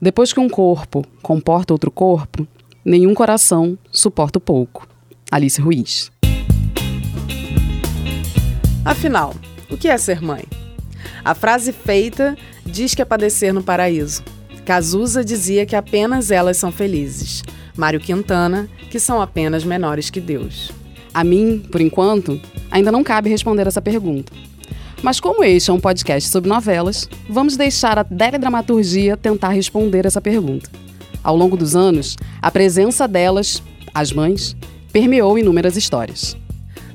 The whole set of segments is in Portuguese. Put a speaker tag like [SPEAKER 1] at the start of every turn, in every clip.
[SPEAKER 1] Depois que um corpo comporta outro corpo, nenhum coração suporta o pouco. Alice Ruiz.
[SPEAKER 2] Afinal, o que é ser mãe? A frase feita diz que é padecer no paraíso. Cazuza dizia que apenas elas são felizes. Mário Quintana, que são apenas menores que Deus.
[SPEAKER 1] A mim, por enquanto, ainda não cabe responder essa pergunta. Mas como este é um podcast sobre novelas, vamos deixar a teledramaturgia tentar responder essa pergunta. Ao longo dos anos, a presença delas, as mães, permeou inúmeras histórias.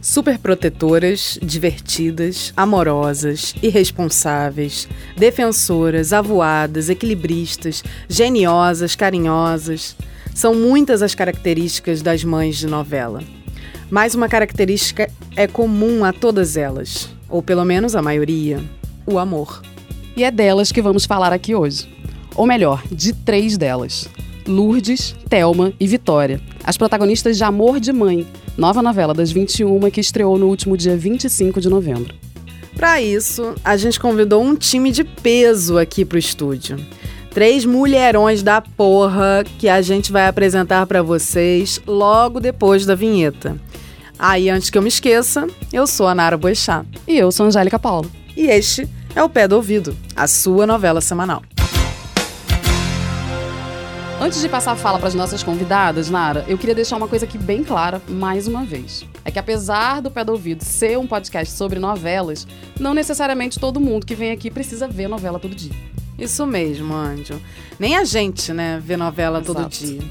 [SPEAKER 2] Superprotetoras, divertidas, amorosas, irresponsáveis, defensoras, avoadas, equilibristas, geniosas, carinhosas. São muitas as características das mães de novela. Mas uma característica é comum a todas elas, ou pelo menos a maioria: o amor.
[SPEAKER 1] E é delas que vamos falar aqui hoje. Ou melhor, de três delas: Lourdes, Thelma e Vitória, as protagonistas de Amor de Mãe, nova novela das 21 que estreou no último dia 25 de novembro.
[SPEAKER 2] Para isso, a gente convidou um time de peso aqui pro estúdio. Três mulherões da porra que a gente vai apresentar para vocês logo depois da vinheta. Aí, antes que eu me esqueça, eu sou a Nara Boechat.
[SPEAKER 1] E eu sou a Angélica Paula.
[SPEAKER 2] E este é o Pé do Ouvido, a sua novela semanal.
[SPEAKER 1] Antes de passar a fala para as nossas convidadas, Nara, eu queria deixar uma coisa aqui bem clara, mais uma vez. É que apesar do Pé do Ouvido ser um podcast sobre novelas, não necessariamente todo mundo que vem aqui precisa ver novela todo dia.
[SPEAKER 2] Isso mesmo, Anjo. Nem a gente, né, vê novela
[SPEAKER 1] Exato.
[SPEAKER 2] todo dia.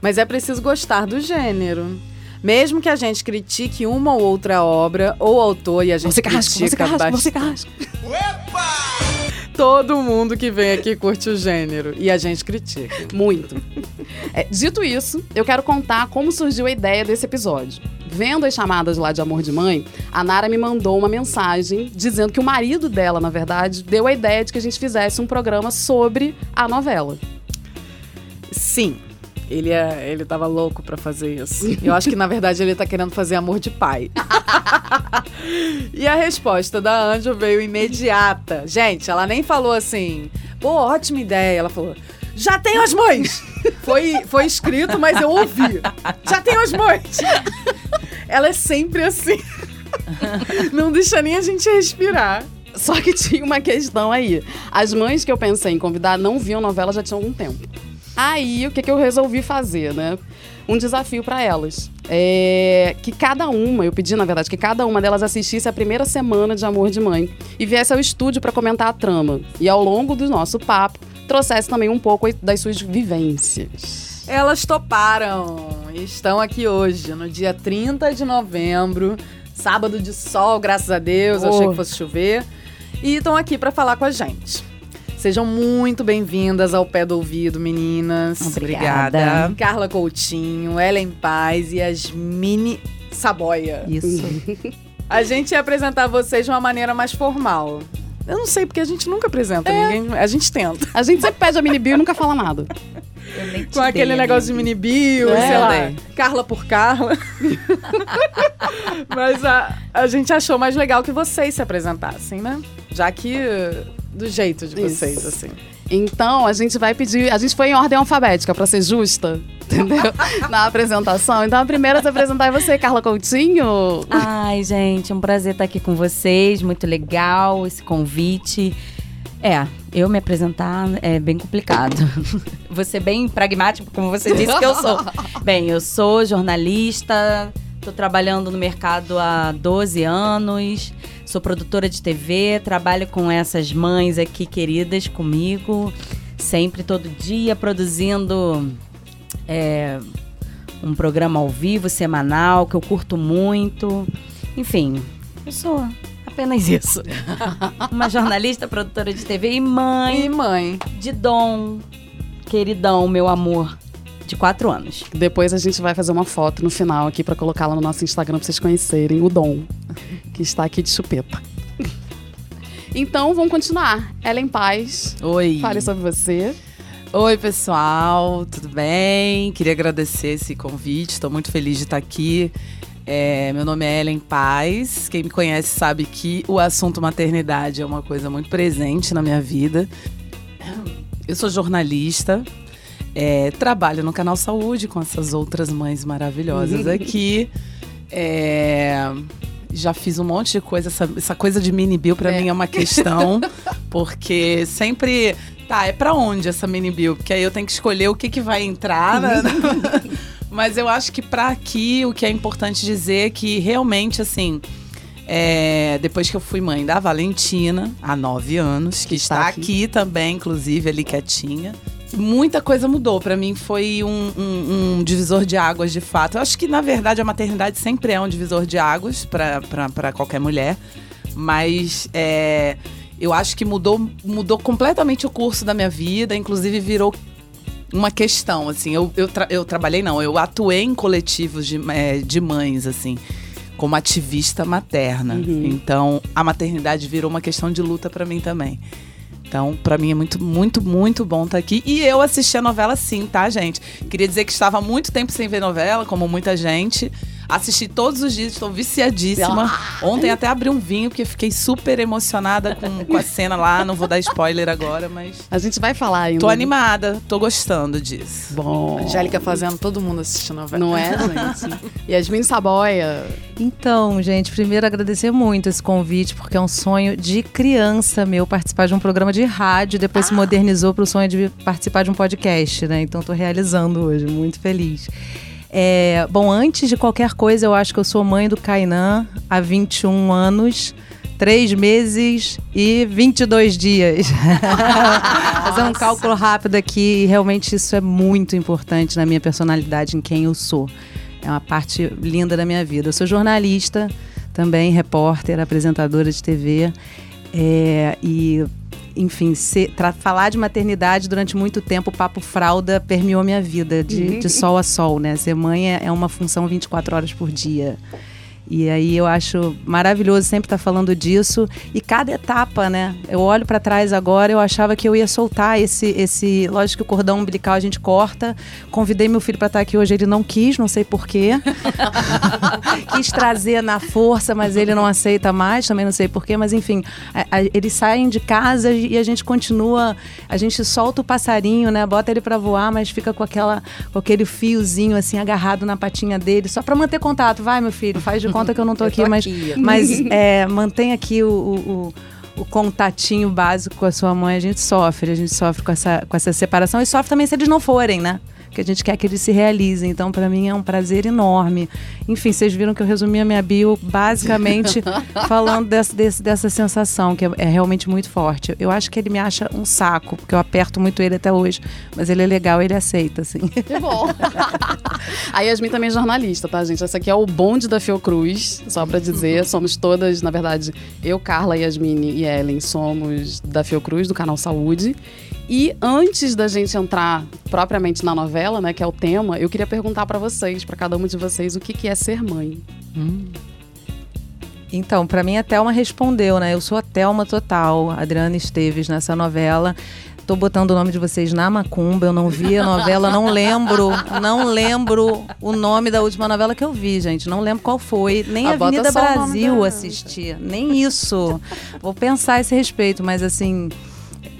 [SPEAKER 2] Mas é preciso gostar do gênero. Mesmo que a gente critique uma ou outra obra ou autor e a gente
[SPEAKER 1] Você carrasco, você
[SPEAKER 2] critica
[SPEAKER 1] carrasco,
[SPEAKER 2] bastante.
[SPEAKER 1] você carrasco.
[SPEAKER 2] Todo mundo que vem aqui curte o gênero e a gente critica.
[SPEAKER 1] Muito. É, dito isso, eu quero contar como surgiu a ideia desse episódio. Vendo as chamadas lá de Amor de Mãe, a Nara me mandou uma mensagem dizendo que o marido dela, na verdade, deu a ideia de que a gente fizesse um programa sobre a novela.
[SPEAKER 2] Sim. Ele, é, ele tava louco pra fazer isso. Eu acho que, na verdade, ele tá querendo fazer amor de pai. e a resposta da Anjo veio imediata. Gente, ela nem falou assim, pô, ótima ideia. Ela falou, já tenho as mães! Foi, foi escrito, mas eu ouvi. Já tenho as mães! Ela é sempre assim. Não deixa nem a gente respirar.
[SPEAKER 1] Só que tinha uma questão aí. As mães que eu pensei em convidar não viam novela já tinha algum tempo. Aí, o que, que eu resolvi fazer, né? Um desafio para elas. É que cada uma, eu pedi, na verdade, que cada uma delas assistisse a primeira semana de Amor de Mãe e viesse ao estúdio para comentar a trama. E ao longo do nosso papo, trouxesse também um pouco das suas vivências.
[SPEAKER 2] Elas toparam e estão aqui hoje, no dia 30 de novembro, sábado de sol, graças a Deus, eu
[SPEAKER 1] Oh.
[SPEAKER 2] achei que fosse chover. E estão aqui para falar com a gente. Sejam muito bem-vindas ao Pé do Ouvido, meninas.
[SPEAKER 3] Obrigada.
[SPEAKER 2] Carla Coutinho, Ellen Paz e as mini Saboia.
[SPEAKER 3] Isso.
[SPEAKER 2] A gente ia apresentar vocês de uma maneira mais formal. Eu não sei, porque a gente nunca apresenta ninguém. A gente tenta.
[SPEAKER 1] A gente sempre pede a mini bio e nunca fala nada.
[SPEAKER 2] Com aquele negócio de mini bio,
[SPEAKER 1] É,
[SPEAKER 2] sei lá,
[SPEAKER 3] dei.
[SPEAKER 2] Carla por Carla. Mas a, a gente achou mais legal que vocês se apresentassem, né? Já que do jeito de vocês,
[SPEAKER 1] Isso.
[SPEAKER 2] assim.
[SPEAKER 1] Então, a gente vai pedir. A gente foi em ordem alfabética, pra ser justa, entendeu? Na apresentação. Então, a primeira a se apresentar é você, Carla Coutinho.
[SPEAKER 3] Ai, gente, é um prazer estar aqui com vocês. Muito legal esse convite. É, eu me apresentar é bem complicado. Vou ser bem pragmático, como você disse que eu sou. Bem, eu sou jornalista, estou trabalhando no mercado há 12 anos, sou produtora de TV, trabalho com essas mães aqui queridas comigo, sempre, todo dia, produzindo é, um programa ao vivo, semanal, que eu curto muito. Enfim, eu sou apenas isso. Uma jornalista, produtora de TV e mãe
[SPEAKER 2] E mãe.
[SPEAKER 3] de Dom, queridão, meu amor, de quatro anos.
[SPEAKER 1] Depois a gente vai fazer uma foto no final aqui pra colocar lá no nosso Instagram pra vocês conhecerem o Dom, que está aqui de chupeta. Então, vamos continuar. Ellen Paz,
[SPEAKER 4] Oi.
[SPEAKER 1] fale sobre você.
[SPEAKER 4] Oi, pessoal, tudo bem? Queria agradecer esse convite, estou muito feliz de estar aqui. É, meu nome é Ellen Paz. Quem me conhece sabe que o assunto maternidade é uma coisa muito presente na minha vida. Eu sou jornalista, é, trabalho no Canal Saúde com essas outras mães maravilhosas aqui. É, já fiz um monte de coisa. Essa, essa coisa de mini bill pra
[SPEAKER 1] É.
[SPEAKER 4] mim é uma questão, porque sempre. Tá, é pra onde essa mini bill? Porque aí eu tenho que escolher o que, que vai entrar. né? Mas eu acho que pra aqui o que é importante dizer é que realmente, assim. é, depois que eu fui mãe da Valentina, há nove anos, que está
[SPEAKER 1] aqui.
[SPEAKER 4] aqui também, inclusive, ali quietinha. Muita coisa mudou. Pra mim foi um, um- um divisor de águas, de fato. Eu acho que, na verdade, a maternidade sempre é um divisor de águas pra qualquer mulher. Mas é, eu acho que mudou, mudou completamente o curso da minha vida. Inclusive, virou uma questão, assim. Eu, eu, tra- eu trabalhei, não. Eu atuei em coletivos de, é, de mães, assim. Como ativista materna.
[SPEAKER 1] Uhum.
[SPEAKER 4] Então, a maternidade virou uma questão de luta pra mim também. Então, pra mim é muito, muito, muito bom estar aqui. E eu assisti a novela sim, tá, gente? Queria dizer que estava muito tempo sem ver novela, como muita gente. Assisti todos os dias, estou viciadíssima. Ontem até abri um vinho, porque fiquei super emocionada com, com a cena lá. Não vou dar spoiler agora, mas.
[SPEAKER 1] A gente vai falar ainda.
[SPEAKER 4] Tô animada, tô gostando disso.
[SPEAKER 1] Bom.
[SPEAKER 2] Angélica fazendo todo mundo assistir novela.
[SPEAKER 1] Não é, gente? Yasmin Saboia.
[SPEAKER 5] Então, gente, primeiro agradecer muito esse convite, porque é um sonho de criança meu participar de um programa de rádio, depois se modernizou para o sonho de participar de um podcast, né? Então, tô realizando hoje, muito feliz. É, bom, antes de qualquer coisa, eu acho que eu sou mãe do Kainan há 21 anos. Três meses e 22 dias. Fazer um cálculo rápido aqui, e realmente isso é muito importante na minha personalidade, em quem eu sou. É uma parte linda da minha vida. Eu sou jornalista, também repórter, apresentadora de TV. é, e, enfim, se- tra- falar de maternidade durante muito tempo, o papo fralda permeou minha vida, de, de sol a sol, né? Ser mãe é- é uma função 24 horas por dia. E aí eu acho maravilhoso sempre estar falando disso. E cada etapa, né? Eu olho para trás agora, eu achava que eu ia soltar esse, esse. Lógico que o cordão umbilical a gente corta. Convidei meu filho para estar aqui hoje, ele não quis, não sei porquê. quis trazer na força, mas ele não aceita mais, também não sei porquê. Mas enfim, a- a- eles saem de casa e a gente continua. A gente solta o passarinho, né? Bota ele para voar, mas fica com, aquela, com aquele fiozinho assim agarrado na patinha dele, só para manter contato. Vai, meu filho, faz de conta que eu não tô
[SPEAKER 2] Eu
[SPEAKER 5] aqui,
[SPEAKER 2] tô
[SPEAKER 5] mas,
[SPEAKER 2] aqui.
[SPEAKER 5] mas é, mantém aqui o, o, o- o contatinho básico com a sua mãe. A gente sofre, a gente sofre com essa, com essa separação e sofre também se eles não forem, né? Que a gente quer que eles se realizem. Então, para mim, é um prazer enorme. Enfim, vocês viram que eu resumi a minha bio basicamente falando desse, desse- dessa sensação, que é, é realmente muito forte. Eu acho que ele me acha um saco, porque eu aperto muito ele até hoje. Mas ele é legal, ele aceita, assim.
[SPEAKER 1] Que bom. a Yasmin também é jornalista, tá, gente? Essa aqui é o bonde da Fiocruz, só pra dizer. Somos todas, na verdade, eu, Carla, Yasmin e Ellen somos da Fiocruz, do canal Saúde. E antes da gente entrar propriamente na novela, né, que é o tema, eu queria perguntar pra vocês, pra cada uma de vocês, o que, que é ser mãe.
[SPEAKER 5] Então, pra mim a Thelma respondeu, né? Eu sou a Thelma total, Adriana Esteves nessa novela. Tô botando o nome de vocês na macumba, eu não vi a novela, não lembro, não lembro o nome da última novela que eu vi, gente. Não lembro qual foi, nem
[SPEAKER 1] Ah, bota
[SPEAKER 5] Avenida Brasil assisti, nem isso. Vou pensar a esse respeito, mas assim,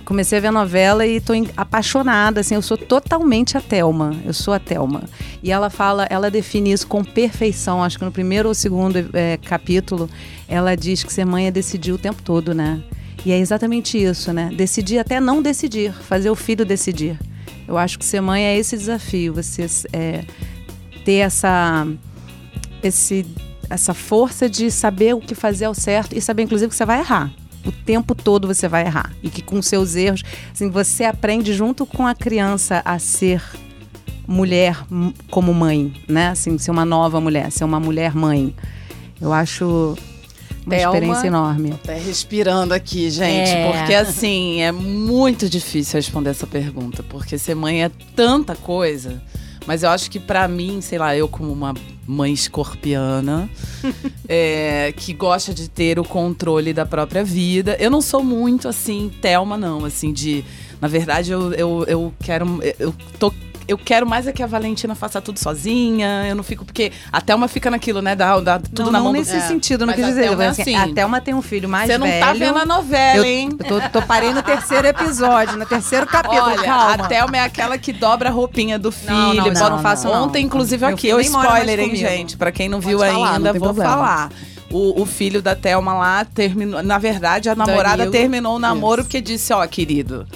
[SPEAKER 5] comecei a ver a novela e tô apaixonada, assim, eu sou totalmente a Thelma, eu sou a Thelma. E ela fala, ela define isso com perfeição, acho que no primeiro ou segundo eh, capítulo, ela diz que ser mãe é decidir o tempo todo, né? E é exatamente isso, né? Decidir até não decidir, fazer o filho decidir. Eu acho que ser mãe é esse desafio, você é, ter essa, esse, essa força de saber o que fazer ao certo e saber, inclusive, que você vai errar. O tempo todo você vai errar. E que com seus erros, assim, você aprende junto com a criança a ser mulher como mãe, né? Assim, ser uma nova mulher, ser uma mulher mãe. Eu acho uma
[SPEAKER 2] Thelma.
[SPEAKER 5] experiência enorme.
[SPEAKER 4] Até respirando aqui, gente,
[SPEAKER 3] É.
[SPEAKER 4] porque assim, é muito difícil responder essa pergunta, porque ser mãe é tanta coisa. Mas eu acho que pra mim, sei lá, eu como uma mãe escorpiana, é, que gosta de ter o controle da própria vida, eu não sou muito assim, Thelma, não, assim, de. Na verdade, eu, eu, eu quero. Eu tô eu quero mais é que a Valentina faça tudo sozinha. Eu não fico. Porque a Thelma fica naquilo, né? Da, da- tudo
[SPEAKER 5] não,
[SPEAKER 4] na
[SPEAKER 5] não
[SPEAKER 4] mão do-
[SPEAKER 5] nesse
[SPEAKER 4] É.
[SPEAKER 5] sentido, não
[SPEAKER 4] Mas
[SPEAKER 5] quis dizer.
[SPEAKER 4] Thelma é
[SPEAKER 5] assim,
[SPEAKER 4] assim.
[SPEAKER 5] A Thelma tem um filho mais
[SPEAKER 4] Você não
[SPEAKER 5] velho.
[SPEAKER 4] tá vendo a novela,
[SPEAKER 5] Eu,
[SPEAKER 4] hein?
[SPEAKER 5] eu tô, tô parei no terceiro episódio, no terceiro capítulo,
[SPEAKER 4] Olha,
[SPEAKER 5] calma.
[SPEAKER 4] a Thelma é aquela que dobra a roupinha do filho.
[SPEAKER 5] Não, não, não, não faço não.
[SPEAKER 4] Ontem, inclusive, aqui,
[SPEAKER 5] mais
[SPEAKER 4] spoiler, hein,
[SPEAKER 5] comigo.
[SPEAKER 4] gente? Pra quem não
[SPEAKER 1] Pode
[SPEAKER 4] viu
[SPEAKER 1] falar,
[SPEAKER 4] ainda,
[SPEAKER 1] não
[SPEAKER 4] vou
[SPEAKER 1] problema.
[SPEAKER 4] falar. O, o filho da Thelma lá terminou. Na verdade, a namorada
[SPEAKER 1] Danilo.
[SPEAKER 4] terminou o namoro
[SPEAKER 1] Isso.
[SPEAKER 4] porque disse: Ó, querido.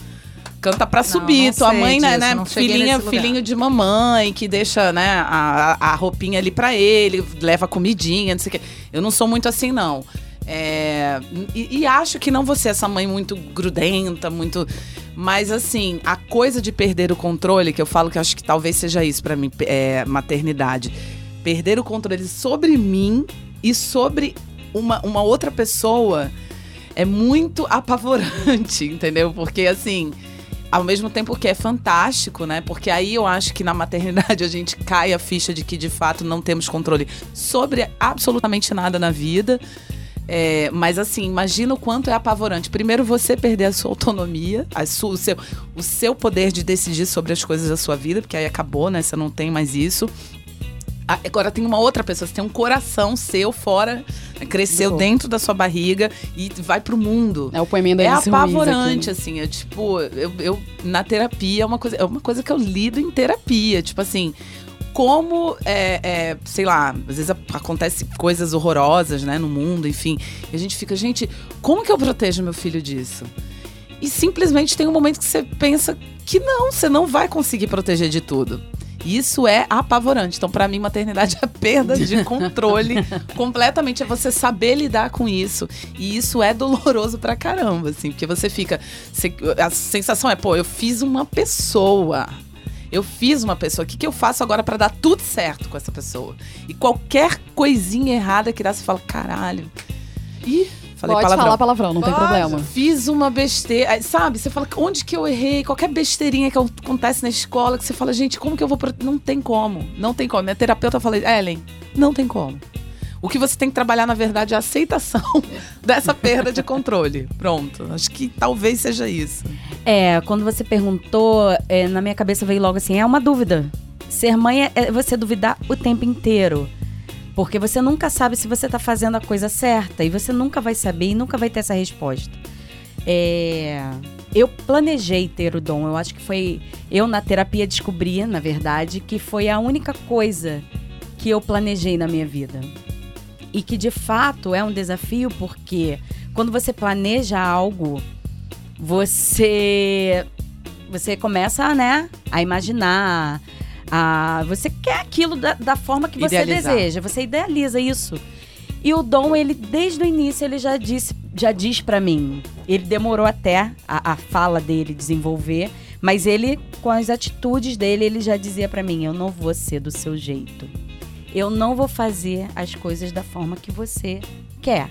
[SPEAKER 4] Canta pra subir,
[SPEAKER 5] não
[SPEAKER 4] tua mãe, né,
[SPEAKER 5] disso,
[SPEAKER 4] né?
[SPEAKER 5] não
[SPEAKER 4] Filhinha, filhinho de mamãe, que deixa, né, a, a roupinha ali pra ele, leva comidinha, não sei o quê. Eu não sou muito assim, não. É, e, e acho que não ser essa mãe muito grudenta, muito. Mas assim, a coisa de perder o controle, que eu falo que acho que talvez seja isso pra mim, é, maternidade. Perder o controle sobre mim e sobre uma, uma outra pessoa é muito apavorante, entendeu? Porque assim. Ao mesmo tempo que é fantástico, né? Porque aí eu acho que na maternidade a gente cai a ficha de que de fato não temos controle sobre absolutamente nada na vida. É, mas assim, imagina o quanto é apavorante. Primeiro, você perder a sua autonomia, a sua- o, seu, o seu poder de decidir sobre as coisas da sua vida, porque aí acabou, né? Você não tem mais isso. Ah, Agora tem uma outra pessoa, você tem um coração seu fora, né, cresceu dentro da sua barriga e vai pro mundo.
[SPEAKER 1] É o poeminho da
[SPEAKER 4] É apavorante,
[SPEAKER 1] aqui.
[SPEAKER 4] assim. É tipo, eu, eu- na terapia é uma coisa, é uma coisa que eu lido em terapia. Tipo assim, como é, é, sei lá, às vezes acontece coisas horrorosas, né, no mundo, enfim. E a gente fica, gente, como que eu protejo meu filho disso? E simplesmente tem um momento que você pensa que não, você não vai conseguir proteger de tudo. Isso é apavorante. Então, pra mim, maternidade é perda de controle completamente. É você saber lidar com isso. E isso é doloroso pra caramba, assim, porque você fica. a sensação é, pô, eu fiz uma pessoa. Eu fiz uma pessoa. O que, que eu faço agora pra dar tudo certo com essa pessoa? E qualquer coisinha errada que dá, você fala, caralho. Ih, falei
[SPEAKER 1] Pode
[SPEAKER 4] palavrão.
[SPEAKER 1] falar palavrão, não tem
[SPEAKER 4] Pode.
[SPEAKER 1] problema.
[SPEAKER 4] Fiz uma besteira. Sabe, você fala, onde que eu errei? Qualquer besteirinha que acontece na escola, que você fala, gente, como que eu vou. pro- Não tem como. Não tem como. Minha terapeuta falou, Ellen, não tem como. O que você tem que trabalhar, na verdade, é a aceitação dessa perda de controle. Pronto. Acho que talvez seja isso.
[SPEAKER 3] É, quando você perguntou, é, na minha cabeça veio logo assim: é uma dúvida. Ser mãe é, é você duvidar o tempo inteiro. Porque você nunca sabe se você tá fazendo a coisa certa. E você nunca vai saber e nunca vai ter essa resposta. É, eu planejei ter o dom. Eu acho que foi. Eu, na terapia, descobri, na verdade, que foi a única coisa que eu planejei na minha vida. E que de fato é um desafio, porque quando você planeja algo, você você começa, né, a imaginar, a você quer aquilo da, da forma que você
[SPEAKER 4] Idealizar.
[SPEAKER 3] deseja, você idealiza isso. E o Dom, ele desde o início ele já disse, já diz pra mim. Ele demorou até a, a fala dele desenvolver, mas ele com as atitudes dele, ele já dizia pra mim, eu não vou ser do seu jeito. Eu não vou fazer as coisas da forma que você quer.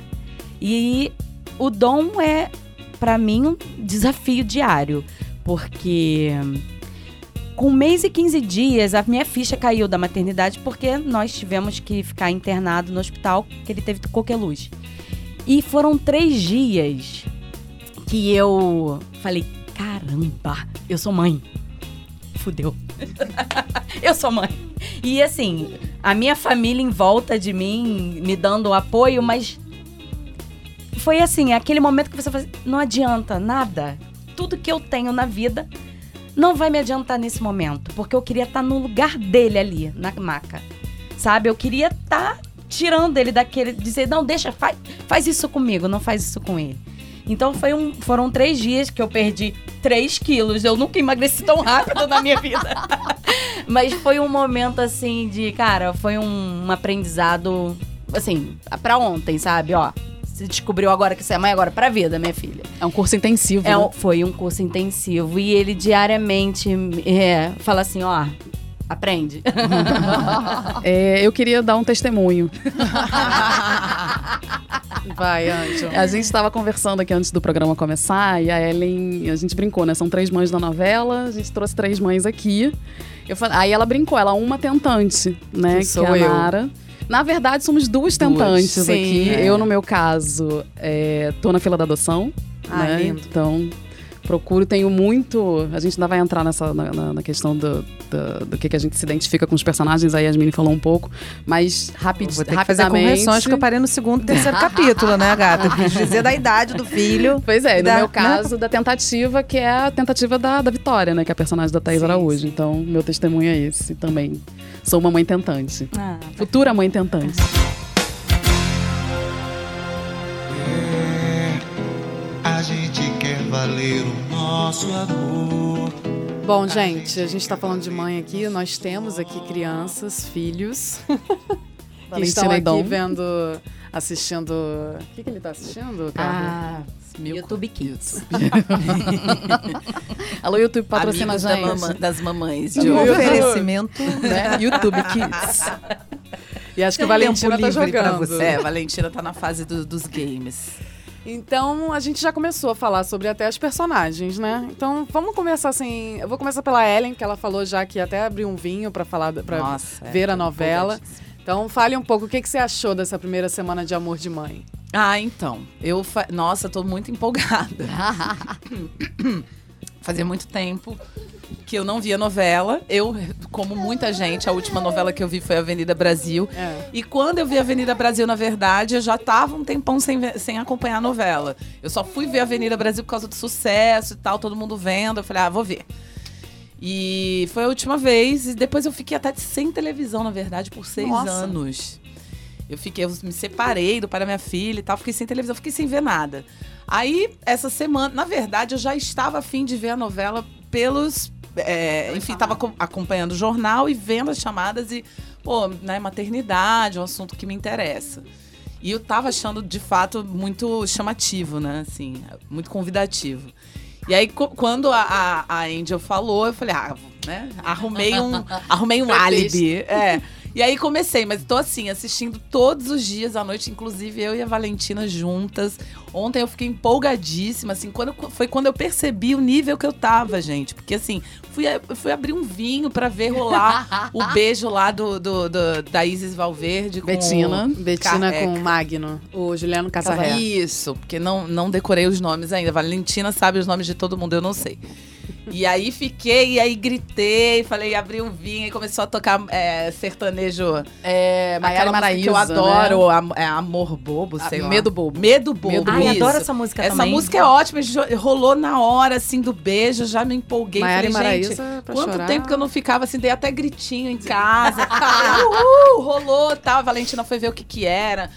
[SPEAKER 3] E o Dom é pra mim um desafio diário, porque com um mês e 15 dias, a minha ficha caiu da maternidade porque nós tivemos que ficar internado no hospital, que ele teve coqueluche. E foram três dias que eu falei: caramba, eu sou mãe. Fudeu. eu sou mãe. E assim, a minha família em volta de mim, me dando apoio, mas foi assim, aquele momento que você faz, não adianta nada. Tudo que eu tenho na vida não vai me adiantar nesse momento, porque eu queria estar no lugar dele ali, na maca. Sabe? Eu queria estar tirando ele daquele, dizer, não, deixa, faz, faz isso comigo, não faz isso com ele. Então um, foram três dias que eu perdi 3 quilos. Eu nunca emagreci tão rápido na minha vida. Mas foi um momento assim de, cara, foi um, um aprendizado, assim, pra ontem, sabe? Ó, você descobriu agora que você é mãe, agora pra vida, minha filha.
[SPEAKER 1] É um curso intensivo.
[SPEAKER 3] É,
[SPEAKER 1] né?
[SPEAKER 3] um- foi um curso intensivo e ele diariamente é, fala assim, ó, aprende.
[SPEAKER 1] É, eu queria dar um testemunho.
[SPEAKER 2] Vai, Anjo.
[SPEAKER 1] A gente estava conversando aqui antes do programa começar e a Ellen, a gente brincou, né? São três mães da novela, a gente trouxe três mães aqui. Eu aí ela brincou, ela é uma tentante, né?
[SPEAKER 2] Que
[SPEAKER 1] Que,
[SPEAKER 2] sou
[SPEAKER 1] é a
[SPEAKER 2] eu.
[SPEAKER 1] Na verdade, somos duas
[SPEAKER 4] Duas,
[SPEAKER 1] tentantes
[SPEAKER 2] sim,
[SPEAKER 1] aqui.
[SPEAKER 2] é.
[SPEAKER 1] Eu, no meu caso, é, tô na fila da adoção.
[SPEAKER 2] Ah,
[SPEAKER 1] né?
[SPEAKER 2] lindo.
[SPEAKER 1] Então, procuro, tenho muito. A gente ainda vai entrar nessa na, na- na questão do, do, do que, que a gente se identifica com os personagens, aí a Yasmine falou um pouco, mas rapid,
[SPEAKER 5] Vou ter que fazer
[SPEAKER 1] rapidamente.
[SPEAKER 5] correções que eu parei no segundo e terceiro capítulo, né, gata? Quis dizer da idade do filho.
[SPEAKER 1] Pois é, e no
[SPEAKER 5] Da-
[SPEAKER 1] meu
[SPEAKER 5] né?
[SPEAKER 1] caso, da tentativa, que é a tentativa da, da Vitória, né? Que é a personagem da Thaís
[SPEAKER 5] Sim,
[SPEAKER 1] Araújo. Então, meu testemunho é esse também. Sou uma mãe tentante.
[SPEAKER 3] Ah,
[SPEAKER 1] Futura mãe tentante.
[SPEAKER 6] Valer o nosso amor.
[SPEAKER 2] Bom, gente, a gente tá falando de mãe aqui. Nós temos aqui crianças, filhos, que estão
[SPEAKER 1] Valentina e
[SPEAKER 2] aqui
[SPEAKER 1] Dom.
[SPEAKER 2] vendo, assistindo. O que, que ele tá assistindo, cara?
[SPEAKER 3] ah, YouTube Kids.
[SPEAKER 1] Alô, YouTube patrocina a
[SPEAKER 4] Amigos da
[SPEAKER 1] gente.
[SPEAKER 4] mama- das mamães de
[SPEAKER 5] um oferecimento.
[SPEAKER 1] né? YouTube Kids.
[SPEAKER 2] E acho que a
[SPEAKER 5] um
[SPEAKER 2] Valentina tá jogando.
[SPEAKER 5] você.
[SPEAKER 4] É, Valentina tá na fase do- dos games.
[SPEAKER 2] Então, a gente já começou a falar sobre até as personagens, né? Então, vamos começar assim. Eu vou começar pela Ellen, que ela falou já que até abriu um vinho pra falar
[SPEAKER 4] Nossa. é,
[SPEAKER 2] ver a
[SPEAKER 4] tô
[SPEAKER 2] novela. Então, fale um pouco o que, que você achou dessa primeira semana de Amor de Mãe.
[SPEAKER 4] Ah, então. Eu fa... Nossa, tô muito empolgada. Fazia muito tempo que eu não via novela. Eu, como muita gente, a última novela que eu vi foi Avenida Brasil.
[SPEAKER 2] É.
[SPEAKER 4] E quando eu vi Avenida Brasil, na verdade, eu já tava um tempão sem, sem acompanhar a novela. Eu só fui ver Avenida Brasil por causa do sucesso e tal, todo mundo vendo. Eu falei, ah, vou ver. E foi a última vez. E depois eu fiquei até sem televisão, na verdade, por seis
[SPEAKER 2] Nossa.
[SPEAKER 4] anos. Eu fiquei, eu me separei do pai da minha filha e tal, fiquei sem televisão, fiquei sem ver nada. Aí, essa semana, na verdade, eu já estava afim de ver a novela pelos. é, enfim, estava acompanhando o jornal e vendo as chamadas e, pô, né, maternidade, um assunto que me interessa. E eu tava achando, de fato, muito chamativo, né? Assim, muito convidativo. E aí, quando a, a, Angel falou, eu falei, ah, né? Arrumei um, arrumei um álibi. É. E aí comecei, mas tô assim, assistindo todos os dias à noite, inclusive eu e a Valentina juntas. Ontem eu fiquei empolgadíssima, assim, quando, eu- foi quando eu percebi o nível que eu tava, gente. Porque assim, fui, fui abrir um vinho pra ver rolar o beijo lá do, do, do- da Isis Valverde com
[SPEAKER 1] Betina.
[SPEAKER 2] Betina com o Magno, o Juliano Casarré.
[SPEAKER 4] isso, porque não, não decorei os nomes ainda. Valentina sabe os nomes de todo mundo, eu não sei. E aí fiquei, e aí gritei, falei, abri um vinho e começou a tocar é, sertanejo.
[SPEAKER 1] É, Maiara
[SPEAKER 4] música que eu
[SPEAKER 1] Maraíza,
[SPEAKER 4] adoro,
[SPEAKER 1] né?
[SPEAKER 4] é Amor Bobo, sei lá.
[SPEAKER 1] Medo Bobo.
[SPEAKER 4] Medo Bobo.
[SPEAKER 1] Medo
[SPEAKER 3] Ai,
[SPEAKER 4] isso.
[SPEAKER 3] adoro essa música
[SPEAKER 4] Essa
[SPEAKER 3] também.
[SPEAKER 4] música é ótima, rolou na hora, assim, do beijo, já me empolguei.
[SPEAKER 2] Maiara
[SPEAKER 4] falei, gente,
[SPEAKER 2] Maraíza,
[SPEAKER 4] Quanto
[SPEAKER 2] chorar.
[SPEAKER 4] tempo que eu não ficava assim, dei até gritinho em casa. Uhul, rolou, tal. A Valentina foi ver o que que era.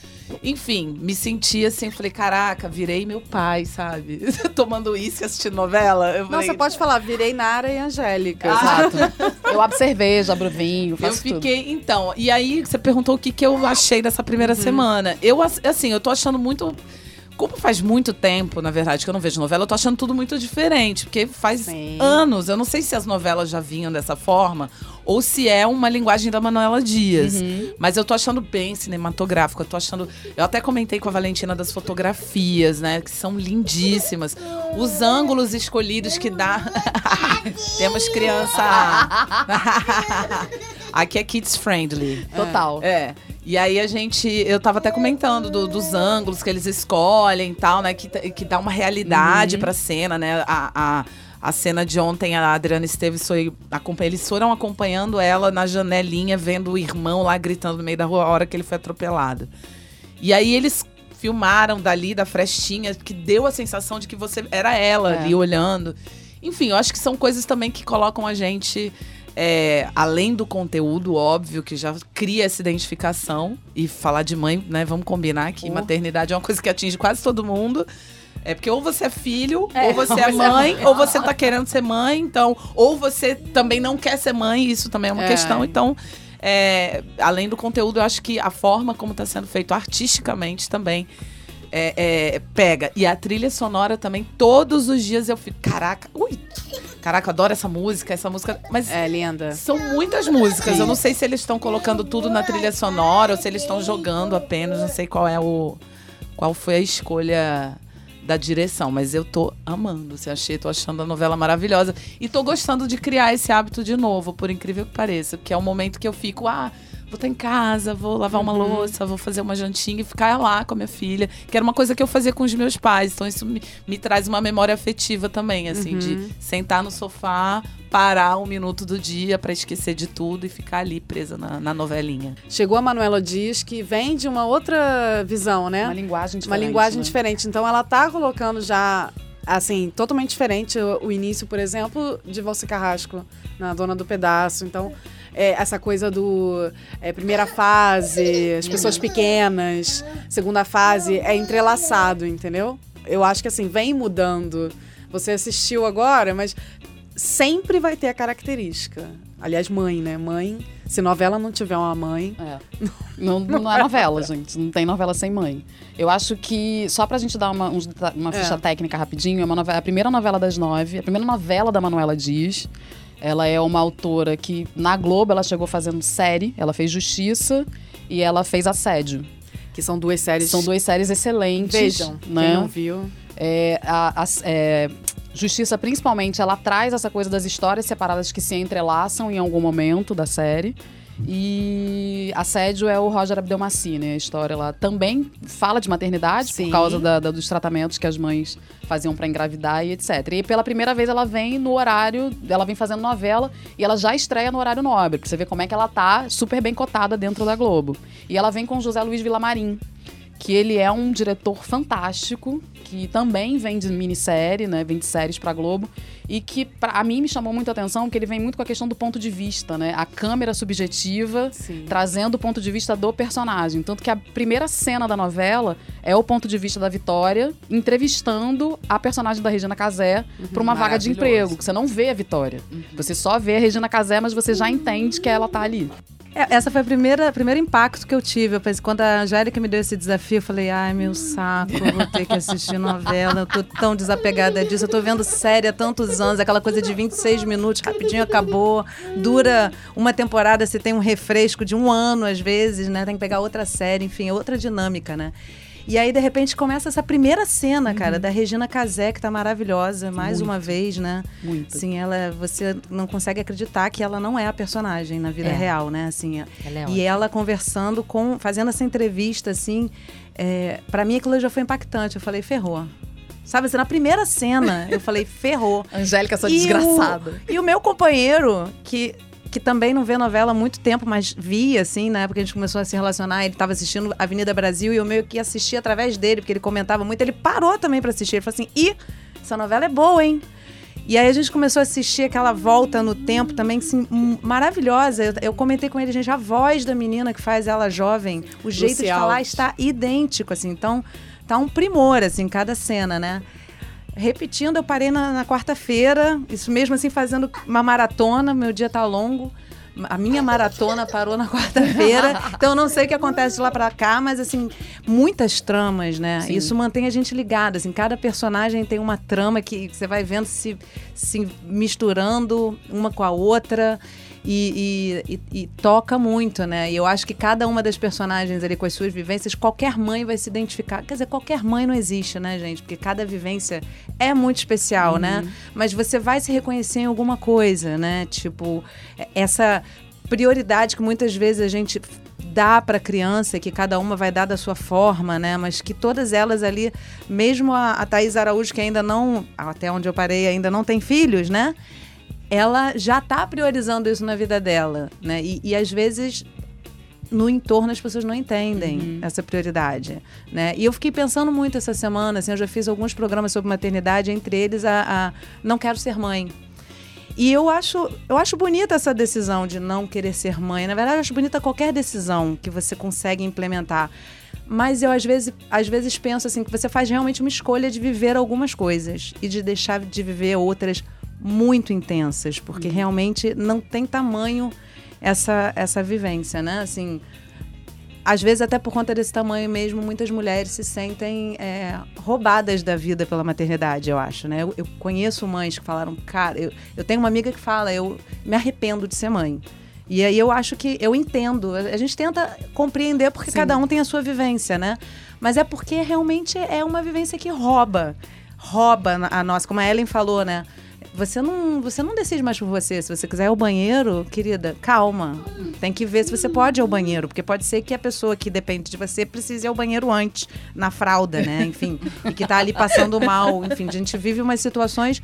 [SPEAKER 4] Enfim, me senti assim, falei, caraca, virei meu pai, sabe? Tomando uísque, assistindo novela. Eu
[SPEAKER 2] Não,
[SPEAKER 4] falei,
[SPEAKER 2] você pode falar, virei Nara e Angélica.
[SPEAKER 1] Exato. Eu abro cerveja, abro vinho,
[SPEAKER 4] Eu
[SPEAKER 1] faço tudo.
[SPEAKER 4] fiquei, então, e aí você perguntou o que, que eu achei dessa primeira semana. Eu, ass- assim, eu tô achando muito. Como faz muito tempo, na verdade, que eu não vejo novela, eu tô achando tudo muito diferente. Porque faz
[SPEAKER 2] Sim.
[SPEAKER 4] anos. Eu não sei se as novelas já vinham dessa forma ou se é uma linguagem da Manuela Dias. Mas eu tô achando bem cinematográfico. Eu tô achando. Eu até comentei com a Valentina das fotografias, né? Que são lindíssimas. Os ângulos escolhidos que dá. Temos criança. Aqui é kids friendly.
[SPEAKER 1] Total.
[SPEAKER 4] É. E aí a gente, eu tava até comentando do- dos ângulos que eles escolhem e tal, né? Que, que dá uma realidade pra cena, né? A, a, a cena de ontem, a Adriana Esteves foi. Eles foram acompanhando ela na janelinha, vendo o irmão lá gritando no meio da rua a hora que ele foi atropelado. E aí eles filmaram dali, da frestinha, que deu a sensação de que você era ela
[SPEAKER 1] É.
[SPEAKER 4] ali olhando. Enfim, eu acho que são coisas também que colocam a gente. é, além do conteúdo, óbvio, que já cria essa identificação. E falar de mãe, né? Vamos combinar que
[SPEAKER 1] Oh.
[SPEAKER 4] maternidade é uma coisa que atinge quase todo mundo. É porque ou você é filho,
[SPEAKER 3] É,
[SPEAKER 4] ou você é
[SPEAKER 3] é
[SPEAKER 4] mãe, ou você tá querendo ser mãe, então. Ou você também não quer ser mãe, isso também é uma
[SPEAKER 2] É.
[SPEAKER 4] questão. Então, é, além do conteúdo, eu acho que a forma como está sendo feito artisticamente também é, pega. E a trilha sonora também, todos os dias eu fico, caraca, ui, caraca, adoro essa música, essa música. Mas
[SPEAKER 2] É, linda.
[SPEAKER 4] são muitas músicas. Eu não sei se eles estão colocando tudo na trilha sonora ou se eles estão jogando apenas. Não sei qual é o. Qual foi a escolha da direção, mas eu tô amando. Se achei, tô achando a novela maravilhosa. E tô gostando de criar esse hábito de novo, por incrível que pareça. Porque é um momento que eu fico, ah, vou estar em casa, vou lavar uma louça, vou fazer uma jantinha e ficar lá com a minha filha. Que era uma coisa que eu fazia com os meus pais. Então isso me, me traz uma memória afetiva também, assim, de sentar no sofá, parar um minuto do dia pra esquecer de tudo e ficar ali presa na, na novelinha.
[SPEAKER 2] Chegou a Manuela Dias, que vem de uma outra visão, né?
[SPEAKER 1] Uma linguagem
[SPEAKER 2] Uma
[SPEAKER 1] diferente.
[SPEAKER 2] linguagem
[SPEAKER 1] né?
[SPEAKER 2] diferente. Então ela tá colocando já, assim, totalmente diferente o, o início, por exemplo, de Valci Carrasco, na Dona do Pedaço. Então, é, essa coisa do é, primeira fase, as pessoas pequenas, segunda fase, é entrelaçado, entendeu? Eu acho que assim, vem mudando. Você assistiu agora, mas sempre vai ter a característica. Aliás, mãe, né? Mãe, se novela não tiver uma mãe,
[SPEAKER 1] É. Não, não é novela, gente. Não tem novela sem mãe. Eu acho que, só pra gente dar uma, uma ficha
[SPEAKER 2] É.
[SPEAKER 1] técnica rapidinho, é uma novela, a primeira novela das nove, a primeira novela da Manuela Dias. Ela é uma autora que, na Globo, ela chegou fazendo série, ela fez Justiça e ela fez Assédio.
[SPEAKER 2] que são duas séries.
[SPEAKER 1] São duas séries excelentes.
[SPEAKER 2] Vejam, quem
[SPEAKER 1] né?
[SPEAKER 2] não viu.
[SPEAKER 1] É, a- a- é, Justiça, principalmente, ela traz essa coisa das histórias separadas que se entrelaçam em algum momento da série. E Assédio é o Roger Abdelmaci, né? A história lá também fala de maternidade
[SPEAKER 2] Sim.
[SPEAKER 1] por causa da- da- dos tratamentos que as mães faziam pra engravidar e etc. E pela primeira vez ela vem no horário, ela vem fazendo novela e ela já estreia no horário nobre, pra você ver como é que ela tá super bem cotada dentro da Globo. E ela vem com José Luiz Vilamarim, que ele é um diretor fantástico, que também vem de minissérie, né? Vem de séries pra Globo. E que, pra, a mim, me chamou muito a atenção, porque ele vem muito com a questão do ponto de vista, né? A câmera subjetiva,
[SPEAKER 2] Sim.
[SPEAKER 1] trazendo o ponto de vista do personagem. Tanto que a primeira cena da novela é o ponto de vista da Vitória entrevistando a personagem da Regina Casé pra uma vaga de
[SPEAKER 2] Uhum.
[SPEAKER 1] Emprego. que Você não vê a Vitória. Você só vê a Regina Casé, mas você já entende que ela tá ali.
[SPEAKER 5] É, Essa foi a primeira primeiro impacto que eu tive. Eu pensei, quando a Angélica me deu esse desafio, eu falei, ai, meu saco, eu vou ter que assistir novela. Eu tô tão desapegada disso. Eu tô vendo série há tantos anos, aquela coisa de 26 minutos, rapidinho acabou. Dura uma temporada, você tem um refresco de um ano, às vezes, né? Tem que pegar outra série, enfim, é outra dinâmica, né? E aí, de repente, começa essa primeira cena, cara, da Regina Casé, que tá maravilhosa, mais uma vez, né?
[SPEAKER 1] Muito.
[SPEAKER 5] Sim, ela, você não consegue acreditar que ela não é a personagem na vida
[SPEAKER 3] É.
[SPEAKER 5] real, né? Assim,
[SPEAKER 3] Ela é
[SPEAKER 5] e
[SPEAKER 3] ótima.
[SPEAKER 5] ela conversando com, fazendo essa entrevista, assim, é, para mim aquilo já foi impactante. Eu falei, ferrou. Sabe, assim, na primeira cena, eu falei, ferrou.
[SPEAKER 1] Angélica, essa
[SPEAKER 5] E o-
[SPEAKER 1] desgraçada.
[SPEAKER 5] E o meu companheiro, que, que também não vê novela há muito tempo, mas via, assim, na época que a gente começou a se relacionar, ele estava assistindo Avenida Brasil e eu meio que assisti através dele, porque ele comentava muito. Ele parou também para assistir. Ele falou assim: ih, essa novela é boa, hein? E aí a gente começou a assistir aquela volta no tempo também, assim, hum, maravilhosa. Eu, eu comentei com ele, gente, a voz da menina que faz ela jovem, o jeito de
[SPEAKER 2] Lucy
[SPEAKER 5] falar está idêntico, assim. Então, tá um primor, assim, cada cena, né? Repetindo, eu parei na, na quarta-feira, isso mesmo assim, fazendo uma maratona, meu dia tá longo. A minha maratona parou na quarta-feira, então eu não sei o que acontece de lá pra cá, mas assim, muitas tramas, né?
[SPEAKER 1] Sim.
[SPEAKER 5] Isso mantém a gente ligado, assim, cada personagem tem uma trama que você vai vendo se, se misturando uma com a outra e, e- e- e toca muito, né? E eu acho que cada uma das personagens ali com as suas vivências, qualquer mãe vai se identificar. Quer dizer, qualquer mãe não existe, né, gente? Porque cada vivência é muito especial, né? Mas você vai se reconhecer em alguma coisa, né? Tipo, essa prioridade que muitas vezes a gente dá para criança, que cada uma vai dar da sua forma, né? Mas que todas elas ali, mesmo a, a Thaís Araújo, que ainda não, até onde eu parei, ainda não tem filhos, né? Ela já está priorizando isso na vida dela, né? E, e às vezes no entorno as pessoas não entendem essa prioridade, né? E eu fiquei pensando muito essa semana, assim, eu já fiz alguns programas sobre maternidade, entre eles a, a não quero ser mãe. E eu acho, eu acho bonita essa decisão de não querer ser mãe. Na verdade, eu acho bonita qualquer decisão que você consegue implementar. Mas eu às vezes, às vezes penso assim que você faz realmente uma escolha de viver algumas coisas e de deixar de viver outras muito intensas, porque realmente não tem tamanho essa essa vivência, né? Assim, às vezes até por conta desse tamanho mesmo, muitas mulheres se sentem é, roubadas da vida pela maternidade, eu acho, né? Eu, eu conheço mães que falaram, cara, eu, eu tenho uma amiga que fala, eu me arrependo de ser mãe. E aí eu acho que eu entendo. A gente tenta compreender porque cada um tem a sua vivência, né? Mas é porque realmente é uma vivência que rouba. Rouba a nossa. Como a Ellen falou, né? Você não, você não decide mais por você. Se você quiser ir ao banheiro, querida, calma. Tem que ver se você pode ir ao banheiro, porque pode ser que a pessoa que depende de você precise ir ao banheiro antes, na fralda, né? Enfim, e que tá ali passando mal. Enfim, a gente vive umas situações.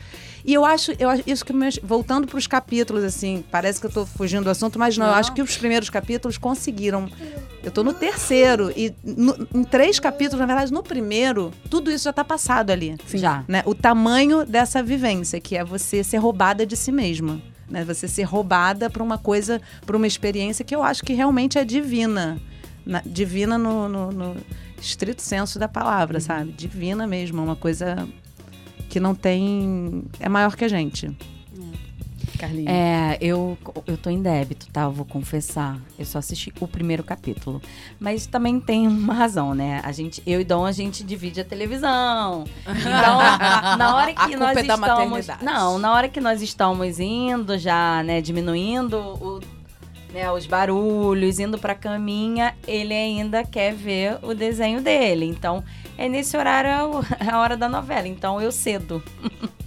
[SPEAKER 5] E eu acho, eu acho isso que me, voltando para os capítulos, assim, parece que eu tô fugindo do assunto, mas não, eu acho que os primeiros capítulos conseguiram. Eu tô no terceiro e no- em três capítulos, na verdade, no primeiro, tudo isso já tá passado ali
[SPEAKER 3] Já.
[SPEAKER 5] né? O tamanho dessa vivência, que é você ser roubada de si mesma. Né? Você ser roubada para uma coisa, para uma experiência que eu acho que realmente é divina. Na- divina no, no- no estrito senso da palavra, sabe? Divina mesmo, é uma coisa que não tem. é maior que a gente.
[SPEAKER 1] Carlinhos.
[SPEAKER 3] É, eu, eu tô em débito, tá? Eu vou confessar. Eu só assisti o primeiro capítulo. Mas também tem uma razão, né? A gente, eu e Dom, a gente divide a televisão. Então, na hora
[SPEAKER 4] A
[SPEAKER 3] que
[SPEAKER 4] culpa
[SPEAKER 3] nós
[SPEAKER 4] é
[SPEAKER 3] estamos. Não, na hora que nós estamos indo já, né, diminuindo o, né, os barulhos, indo pra caminha, ele ainda quer ver o desenho dele. Então, é nesse horário é é a hora da novela. Então, eu cedo.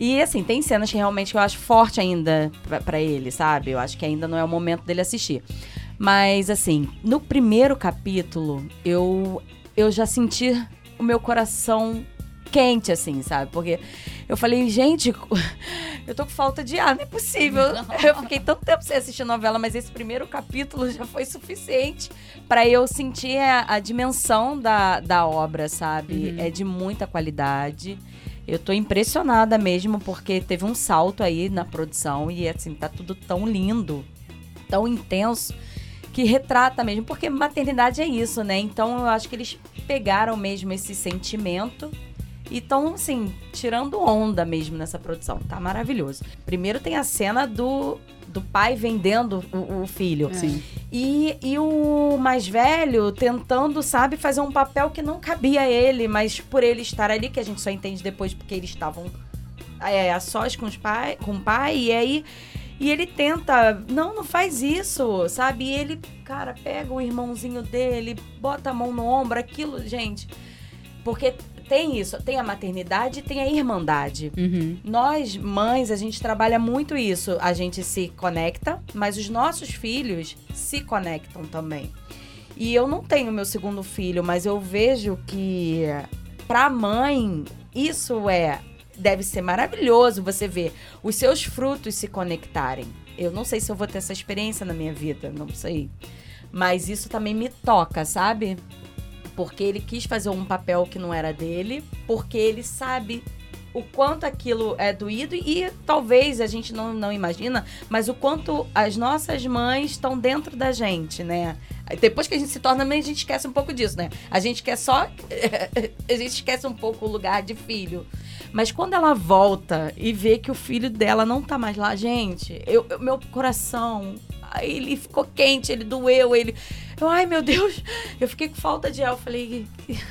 [SPEAKER 3] E assim, tem cenas que realmente eu acho forte ainda pra ele, sabe? Eu acho que ainda não é o momento dele assistir. Mas assim, no primeiro capítulo, eu eu já senti o meu coração quente assim, sabe? Porque eu falei, gente, eu tô com falta de ar, não é possível. Eu fiquei tanto tempo sem assistir novela, mas esse primeiro capítulo já foi suficiente pra eu sentir a, a dimensão da, da obra, sabe? É de muita qualidade. Eu tô impressionada mesmo, porque teve um salto aí na produção e assim, tá tudo tão lindo, tão intenso, que retrata mesmo, porque maternidade é isso, né? Então eu acho que eles pegaram mesmo esse sentimento e estão, assim, tirando onda mesmo nessa produção. Tá maravilhoso. Primeiro tem a cena do, do pai vendendo o, o filho.
[SPEAKER 1] Sim.
[SPEAKER 3] E, e o mais velho tentando, sabe, fazer um papel que não cabia a ele, mas por ele estar ali, que a gente só entende depois porque eles estavam é, a sós com, os pai, com o pai, e aí. E ele tenta, não, não faz isso, sabe? E ele, cara, pega o irmãozinho dele, bota a mão no ombro, aquilo, gente. Porque tem isso, tem a maternidade e tem a irmandade.
[SPEAKER 1] Uhum.
[SPEAKER 3] Nós, mães, a gente trabalha muito isso. A gente se conecta, mas os nossos filhos se conectam também. E eu não tenho meu segundo filho, mas eu vejo que pra mãe isso é deve ser maravilhoso você ver os seus frutos se conectarem. Eu não sei se eu vou ter essa experiência na minha vida, não sei. Mas isso também me toca, sabe? Porque ele quis fazer um papel que não era dele, porque ele sabe o quanto aquilo é doído e talvez a gente não, não imagina, mas o quanto as nossas mães estão dentro da gente, né? Depois que a gente se torna mãe, a gente esquece um pouco disso, né? A gente quer só. a gente esquece um pouco o lugar de filho. Mas quando ela volta e vê que o filho dela não tá mais lá, gente, eu, eu- meu coração. Ele ficou quente, ele doeu, ele. Eu, ai meu Deus, eu fiquei com falta de ar. Eu falei.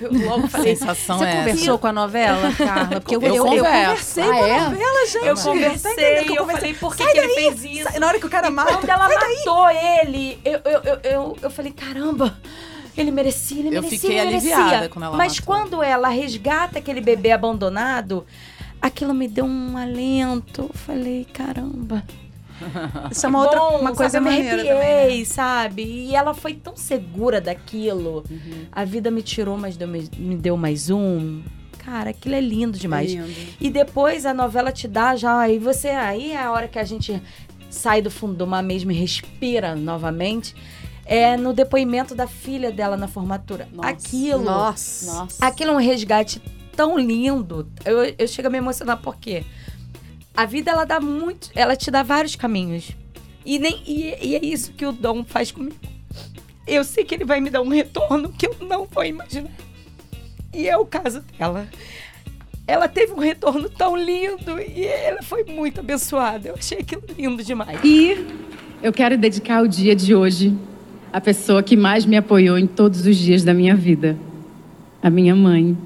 [SPEAKER 3] Eu logo
[SPEAKER 4] A
[SPEAKER 3] falei.
[SPEAKER 4] sensação
[SPEAKER 5] Você
[SPEAKER 4] é essa.
[SPEAKER 5] conversou com a novela, Carla? Porque eu,
[SPEAKER 4] Eu
[SPEAKER 5] eu, eu conversei
[SPEAKER 1] Ah,
[SPEAKER 5] com a
[SPEAKER 1] é?
[SPEAKER 5] novela, gente.
[SPEAKER 3] Eu
[SPEAKER 5] Tá
[SPEAKER 3] conversei, eu,
[SPEAKER 5] eu conversei?
[SPEAKER 3] falei, por que, que ele
[SPEAKER 5] daí,
[SPEAKER 3] fez isso?
[SPEAKER 5] sai- Na hora que o cara mata.
[SPEAKER 3] Quando ela matou ele, eu, eu, eu, eu, eu falei, caramba, ele merecia, ele
[SPEAKER 4] Eu
[SPEAKER 3] merecia,
[SPEAKER 4] fiquei
[SPEAKER 3] ele merecia.
[SPEAKER 4] aliviada quando ela
[SPEAKER 3] Mas
[SPEAKER 4] matou.
[SPEAKER 3] quando ela resgata aquele bebê abandonado, aquilo me deu um alento. Eu falei, caramba.
[SPEAKER 5] Isso é uma outra
[SPEAKER 3] Bom,
[SPEAKER 5] uma coisa
[SPEAKER 3] sabe, me
[SPEAKER 5] maneira
[SPEAKER 3] arrepiei,
[SPEAKER 5] também, né?
[SPEAKER 3] sabe? E ela foi tão segura daquilo.
[SPEAKER 1] Uhum.
[SPEAKER 3] A vida me tirou, mas deu, me deu mais um. Cara, aquilo é lindo demais.
[SPEAKER 1] Lindo.
[SPEAKER 3] E depois a novela te dá já, aí você, aí é a hora que a gente sai do fundo do mar mesmo e respira novamente. É no depoimento da filha dela na formatura.
[SPEAKER 1] Nossa.
[SPEAKER 3] Aquilo.
[SPEAKER 2] Nossa.
[SPEAKER 3] Aquilo é um resgate tão lindo. Eu, eu chego a me emocionar porque a vida ela dá muito, ela te dá vários caminhos. E nem e, e é isso que o Dom faz comigo. Eu sei que ele vai me dar um retorno que eu não vou imaginar. E é o caso dela. Ela teve um retorno tão lindo e ela foi muito abençoada. Eu achei aquilo lindo demais.
[SPEAKER 7] E eu quero dedicar o dia de hoje à pessoa que mais me apoiou em todos os dias da minha vida. A minha mãe,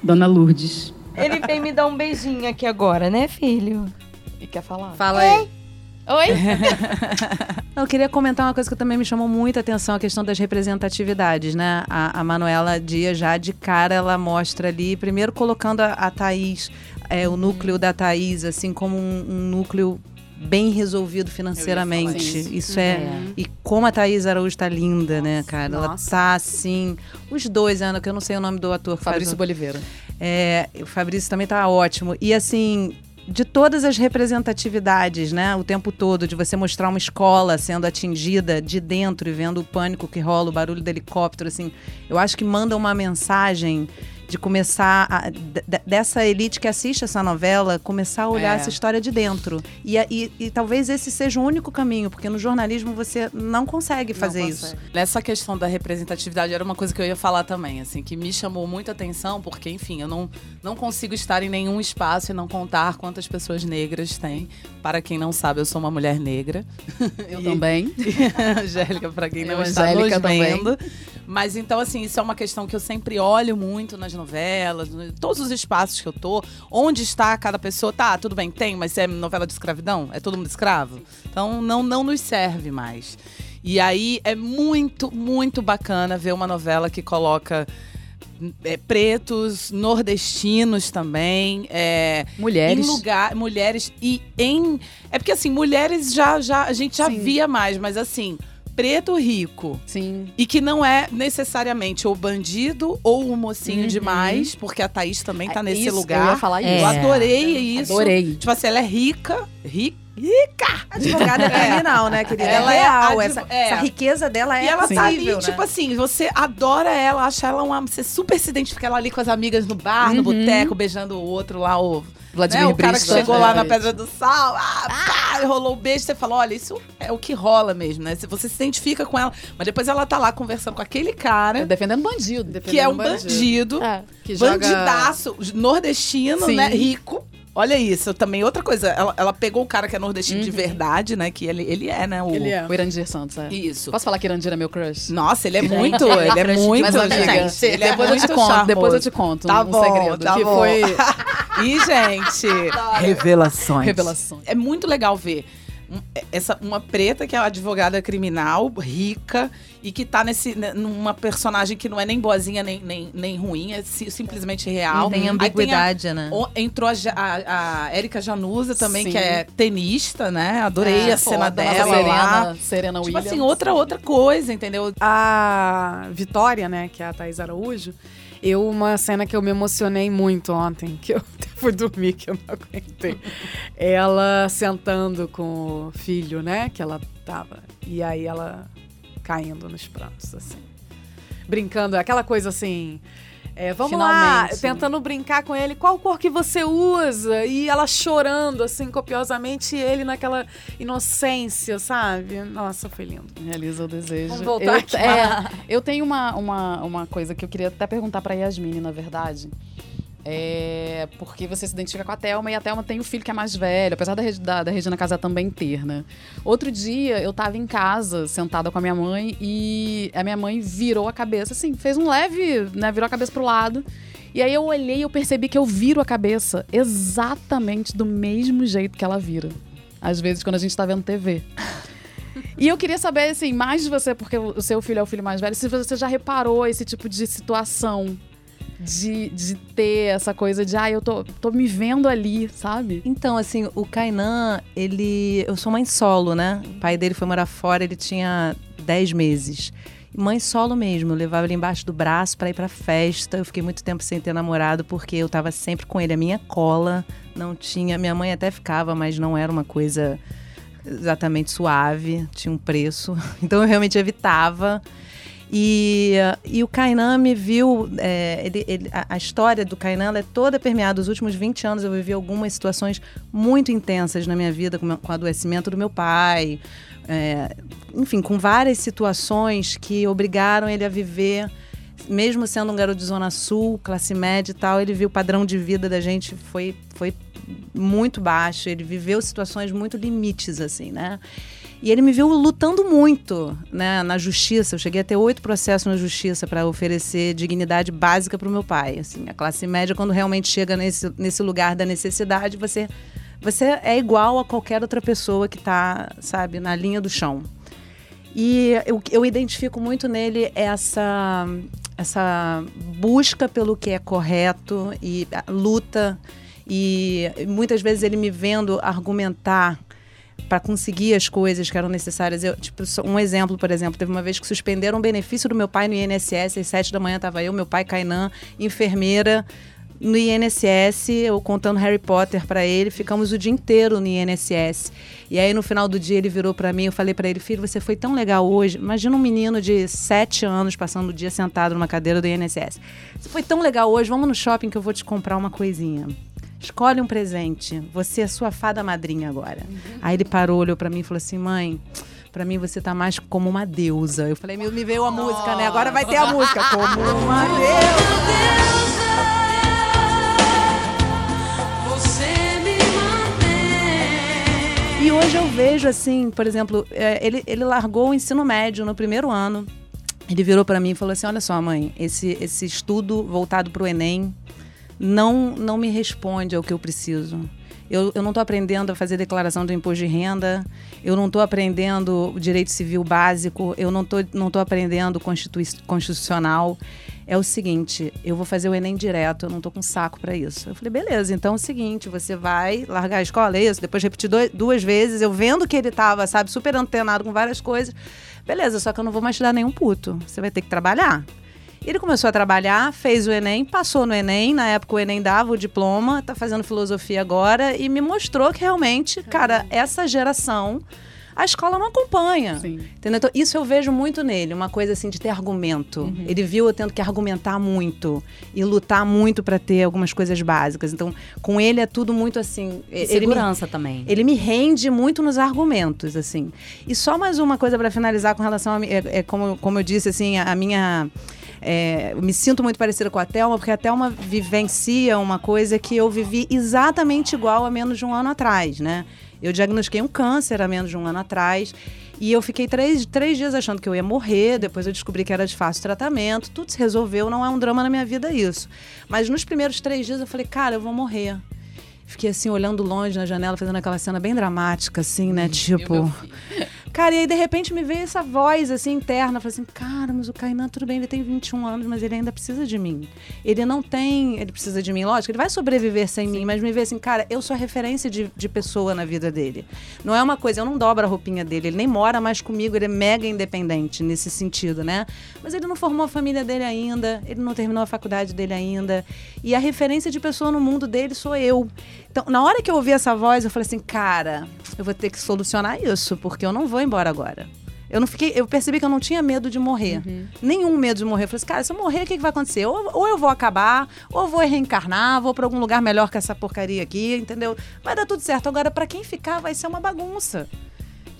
[SPEAKER 7] Dona Lourdes.
[SPEAKER 3] Ele vem me dar um beijinho aqui agora, né, filho?
[SPEAKER 1] E quer falar?
[SPEAKER 2] Fala aí.
[SPEAKER 1] Oi?
[SPEAKER 5] Eu queria comentar uma coisa que também me chamou muita atenção, a questão das representatividades, né? A, a Manuela Dias já de cara, ela mostra ali, primeiro colocando a, a Thaís é, o núcleo da Thaís, assim, como um, um núcleo bem resolvido financeiramente.
[SPEAKER 1] isso.
[SPEAKER 5] Isso é.
[SPEAKER 3] É.
[SPEAKER 5] E como a Thaís Araújo tá linda, né, cara? Ela
[SPEAKER 2] nossa.
[SPEAKER 5] tá assim. Os dois, Ana, que eu não sei o nome do ator que faz
[SPEAKER 1] Fabrício
[SPEAKER 5] o-
[SPEAKER 1] Boliveira.
[SPEAKER 5] É, o Fabrício também tá ótimo. E assim, de todas as representatividades, né? O tempo todo, de você mostrar uma escola sendo atingida de dentro e vendo o pânico que rola, o barulho do helicóptero, assim, eu acho que manda uma mensagem de começar a- de- de- dessa elite que assiste essa novela começar a olhar
[SPEAKER 1] É.
[SPEAKER 5] essa história de dentro e, e- e talvez esse seja o único caminho porque no jornalismo você não consegue fazer isso
[SPEAKER 4] Nessa questão da representatividade era uma coisa que eu ia falar também, assim, que me chamou muita atenção, porque, enfim, eu não, não consigo estar em nenhum espaço e não contar quantas pessoas negras tem. Para quem não sabe, eu sou uma mulher negra.
[SPEAKER 1] Eu
[SPEAKER 4] E-
[SPEAKER 1] também.
[SPEAKER 4] Angélica, para quem não
[SPEAKER 1] Eu,
[SPEAKER 4] está
[SPEAKER 1] Angélica,
[SPEAKER 4] nos
[SPEAKER 1] também.
[SPEAKER 4] vendo. Mas então, assim, isso é uma questão que eu sempre olho muito nas novelas, em todos os espaços que eu tô. Onde está cada pessoa? Tá, tudo bem, tem, mas é novela de escravidão? É todo mundo escravo? Então, não, não nos serve mais. E aí é muito, muito bacana ver uma novela que coloca é, pretos, nordestinos também, é,
[SPEAKER 1] Mulheres.
[SPEAKER 4] em lugar, mulheres e em. É porque assim, mulheres já, já a gente já
[SPEAKER 1] Sim.
[SPEAKER 4] via mais, mas assim, preto rico.
[SPEAKER 1] Sim.
[SPEAKER 4] E que não é necessariamente o bandido ou o mocinho demais, porque a Thaís também tá
[SPEAKER 1] É
[SPEAKER 4] nesse
[SPEAKER 1] isso,
[SPEAKER 4] lugar.
[SPEAKER 1] Eu ia falar
[SPEAKER 3] É.
[SPEAKER 1] isso.
[SPEAKER 4] Eu adorei isso.
[SPEAKER 1] Adorei.
[SPEAKER 4] Tipo assim, ela é rica, rica.
[SPEAKER 5] Advogada criminal né querida
[SPEAKER 4] Ela
[SPEAKER 5] é
[SPEAKER 4] é
[SPEAKER 5] real essa,
[SPEAKER 4] é.
[SPEAKER 5] essa riqueza dela é
[SPEAKER 4] e ela tá ali,
[SPEAKER 5] né?
[SPEAKER 4] tipo assim, você adora ela, acha ela uma. Você super se identifica ela ali com as amigas no bar, no boteco, beijando o outro lá, o.
[SPEAKER 1] Vladimir
[SPEAKER 4] né, o cara que chegou lá na
[SPEAKER 1] É.
[SPEAKER 4] Pedra do Sal, ah, pá, e rolou o beijo, você fala, olha, isso é o que rola mesmo, né? Você se identifica com ela, mas depois ela tá lá conversando com aquele cara,
[SPEAKER 1] Defendendo bandido.
[SPEAKER 4] que é um bandido,
[SPEAKER 1] É, que joga...
[SPEAKER 4] bandidaço, nordestino,
[SPEAKER 1] Sim.
[SPEAKER 4] né? Rico. Olha isso, também outra coisa, ela, ela pegou o cara que é nordestino
[SPEAKER 1] Uhum.
[SPEAKER 4] de verdade, né? Que ele, ele é, né? O,
[SPEAKER 2] Ele é.
[SPEAKER 1] O Irandir Santos, é.
[SPEAKER 4] Isso.
[SPEAKER 1] Posso falar que Irandir é meu crush?
[SPEAKER 4] Nossa, ele é muito, ele é muito,
[SPEAKER 1] Mas,
[SPEAKER 4] gente. Ele é
[SPEAKER 1] depois eu te conto,
[SPEAKER 4] charmoso.
[SPEAKER 1] depois eu te conto
[SPEAKER 4] Tá
[SPEAKER 1] um
[SPEAKER 4] bom,
[SPEAKER 1] segredo.
[SPEAKER 4] tá
[SPEAKER 1] que
[SPEAKER 4] bom.
[SPEAKER 1] foi
[SPEAKER 4] E, gente, revelações.
[SPEAKER 1] revelação.
[SPEAKER 4] É muito legal ver essa, uma preta que é uma advogada criminal, rica, e que tá nesse, né, numa personagem que não é nem boazinha nem, nem, nem ruim, é si- simplesmente real.
[SPEAKER 5] Não tem
[SPEAKER 4] Aí a-
[SPEAKER 5] ambiguidade, né?
[SPEAKER 4] o- entrou a, a, a Érica Januza também,
[SPEAKER 1] Sim.
[SPEAKER 4] que é tenista, né? Adorei
[SPEAKER 1] É,
[SPEAKER 4] a cena dela
[SPEAKER 1] nossa
[SPEAKER 4] lá.
[SPEAKER 1] Serena, Serena
[SPEAKER 4] Tipo
[SPEAKER 1] Williams.
[SPEAKER 4] assim, outra, outra coisa, entendeu?
[SPEAKER 2] A Vitória, né, que é a Thaís Araújo, eu, uma cena que eu me emocionei muito ontem, que eu fui dormir, que eu não aguentei. Ela sentando com o filho, né, que ela tava. E aí ela caindo nos prantos, assim. Brincando, aquela coisa assim. é, vamos lá,
[SPEAKER 1] Finalmente.
[SPEAKER 2] tentando brincar com ele, qual cor que você usa? E ela chorando, assim, copiosamente, e ele naquela inocência, sabe? Nossa, foi lindo.
[SPEAKER 1] Realiza o desejo.
[SPEAKER 2] Vamos voltar
[SPEAKER 1] eu,
[SPEAKER 2] aqui.
[SPEAKER 1] é, eu tenho uma, uma, uma coisa que eu queria até perguntar pra Yasmine, na verdade. É porque você se identifica com a Thelma e a Thelma tem o filho que é mais velho, apesar da, da, da Regina Casé também ter, né? Outro dia eu tava em casa, sentada com a minha mãe, e a minha mãe virou a cabeça, assim, fez um leve, né? Virou a cabeça pro lado. E aí eu olhei e eu percebi que eu viro a cabeça exatamente do mesmo jeito que ela vira. Às vezes, quando a gente tá vendo TV. E eu queria saber, assim, mais de você, porque o seu filho é o filho mais velho, se você já reparou esse tipo de situação de, de ter essa coisa de, ah, eu tô, tô me vendo ali, sabe?
[SPEAKER 5] Então, assim, o Kainan, ele. Eu sou mãe solo, né? O pai dele foi morar fora, ele tinha 10 meses. Mãe solo mesmo, eu levava ele embaixo do braço para ir pra festa. Eu fiquei muito tempo sem ter namorado porque eu tava sempre com ele. A minha cola não tinha. Minha mãe até ficava, mas não era uma coisa exatamente suave, tinha um preço. Então eu realmente evitava. E, e o Kainan me viu. é, ele- ele- a, a história do Kainan é toda permeada. Os últimos 20 anos eu vivi algumas situações muito intensas na minha vida, com, com o adoecimento do meu pai. é, enfim, com várias situações que obrigaram ele a viver. Mesmo sendo um garoto de Zona Sul, classe média e tal, ele viu o padrão de vida da gente foi, foi muito baixo. Ele viveu situações muito limites, assim, né? E ele me viu lutando muito né, na justiça. Eu cheguei a ter oito processos na justiça para oferecer dignidade básica para o meu pai. Assim, a classe média, quando realmente chega nesse, nesse lugar da necessidade, você, você é igual a qualquer outra pessoa que está, sabe, na linha do chão. E eu, eu identifico muito nele essa, essa busca pelo que é correto e luta E muitas vezes ele me vendo argumentar para conseguir as coisas que eram necessárias. Eu, tipo, um exemplo, por exemplo, teve uma vez que suspenderam o benefício do meu pai no INSS, às sete da manhã estava eu, meu pai, Kainan, enfermeira, no INSS, eu contando Harry Potter para ele, ficamos o dia inteiro no INSS. E aí no final do dia ele virou para mim, eu falei para ele, filho, você foi tão legal hoje. Imagina um menino de sete anos passando o dia sentado numa cadeira do INSS. Você foi tão legal hoje, vamos no shopping que eu vou te comprar uma coisinha. Escolhe um presente. Você é sua fada madrinha agora. Aí ele parou, olhou para mim e falou assim, mãe. Pra mim, você tá mais como uma deusa. Eu falei, me, me veio a música, né? Agora vai ter a música. Como uma deusa. E hoje eu vejo, assim, por exemplo, é, ele, ele largou o ensino médio no primeiro ano. Ele virou para mim e falou assim: Olha só, mãe, esse, esse estudo voltado para o Enem não, não me responde ao que eu preciso. Eu, eu não estou aprendendo a fazer declaração do imposto de renda, eu não estou aprendendo direito civil básico, eu não estou não tô aprendendo constitui constitucional. É o seguinte, eu vou fazer o Enem direto, eu não estou com saco para isso. Eu falei, beleza, então é o seguinte, você vai largar a escola, é isso? Depois repetir dois, duas vezes, eu vendo que ele estava, sabe, super antenado com várias coisas. Beleza, só que eu não vou mais te dar nenhum puto. Você vai ter que trabalhar. Ele começou a trabalhar, fez o Enem, passou no Enem. Na época o Enem dava o diploma, tá fazendo filosofia agora e me mostrou que realmente, cara, essa geração a escola não acompanha.
[SPEAKER 1] Sim.
[SPEAKER 5] Entendeu? Então, isso eu vejo muito nele, uma coisa assim de ter argumento.
[SPEAKER 1] Uhum.
[SPEAKER 5] Ele viu eu tendo que argumentar muito e lutar muito para ter algumas coisas básicas. Então, com ele é tudo muito assim.
[SPEAKER 3] E
[SPEAKER 5] ele me-
[SPEAKER 3] segurança também.
[SPEAKER 5] ele me rende muito nos argumentos, assim. E só mais uma coisa para finalizar com relação a mim. É, é como, como eu disse, assim, a, a minha. É, eu me sinto muito parecida com a Thelma, porque a Thelma vivencia uma coisa que eu vivi exatamente igual há menos de um ano atrás, né? Eu diagnostiquei um câncer há menos de um ano atrás. E eu fiquei três, três dias achando que eu ia morrer, depois eu descobri que era de fácil tratamento, tudo se resolveu, não é um drama na minha vida isso. Mas nos primeiros três dias eu falei, cara, eu vou morrer. Fiquei assim, olhando longe na janela, fazendo aquela cena bem dramática, assim, né? Tipo. Cara, e aí de repente me veio essa voz assim interna, eu falei assim, cara, mas o Kainan, tudo bem, ele tem 21 anos, mas ele ainda precisa de mim. Ele não tem, ele precisa de mim, lógico, ele vai sobreviver sem mim, mas me vê assim, cara, eu sou a referência de, de pessoa na vida dele. Não é uma coisa, eu não dobro a roupinha dele, ele nem mora mais comigo, ele é mega independente nesse sentido, né? Mas ele não formou a família dele ainda, ele não terminou a faculdade dele ainda. E a referência de pessoa no mundo dele sou eu. Então, na hora que eu ouvi essa voz, eu falei assim, cara, eu vou ter que solucionar isso, porque eu não vou embora agora. Eu não fiquei, eu percebi que eu não tinha medo de morrer. Nenhum medo de morrer. Eu falei assim, cara, se eu morrer, o que, que vai acontecer? Ou, ou eu vou acabar, ou eu vou reencarnar, vou pra algum lugar melhor que essa porcaria aqui, entendeu? Vai dar tudo certo. Agora, pra quem ficar, vai ser uma bagunça.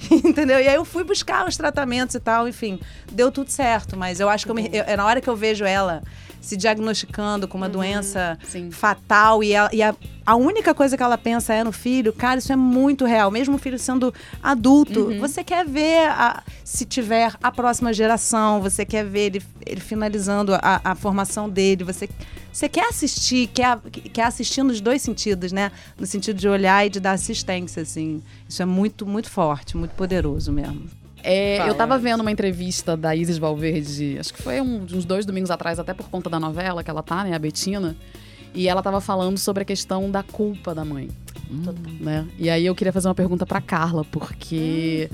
[SPEAKER 5] Entendeu? E aí eu fui buscar os tratamentos e tal, enfim, deu tudo certo, mas eu acho que eu me- eu- é na hora que eu vejo ela se diagnosticando com uma doença
[SPEAKER 1] sim.
[SPEAKER 5] fatal e, ela- e a, a única coisa que ela pensa é no filho, cara, isso é muito real. Mesmo o filho sendo adulto, você quer ver a- se tiver a próxima geração, você quer ver ele, ele finalizando a, a formação dele, você, você quer assistir, quer, quer assistir nos dois sentidos, né? No sentido de olhar e de dar assistência, assim. Isso é muito, muito forte, muito poderoso mesmo.
[SPEAKER 1] É, eu tava vendo uma entrevista da Isis Valverde, acho que foi um- uns dois domingos atrás, até por conta da novela que ela tá, né, a Betina. E ela tava falando sobre a questão da culpa da mãe. Né? E aí eu queria fazer uma pergunta pra Carla, porque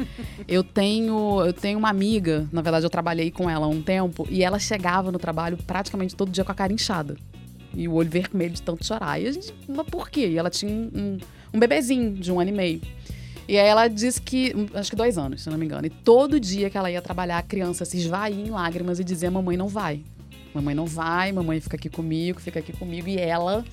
[SPEAKER 1] eu tenho eu tenho uma amiga, na verdade eu trabalhei com ela há um tempo, e ela chegava no trabalho praticamente todo dia com a cara inchada. E o olho vermelho de tanto chorar. E a gente, mas por quê? E ela tinha um, um bebezinho de um ano e meio. E aí ela disse que, acho que dois anos, se não me engano. E todo dia que ela ia trabalhar, a criança se esvaía em lágrimas e dizia: Mamãe não vai. Mamãe não vai, mamãe fica aqui comigo, fica aqui comigo. E ela.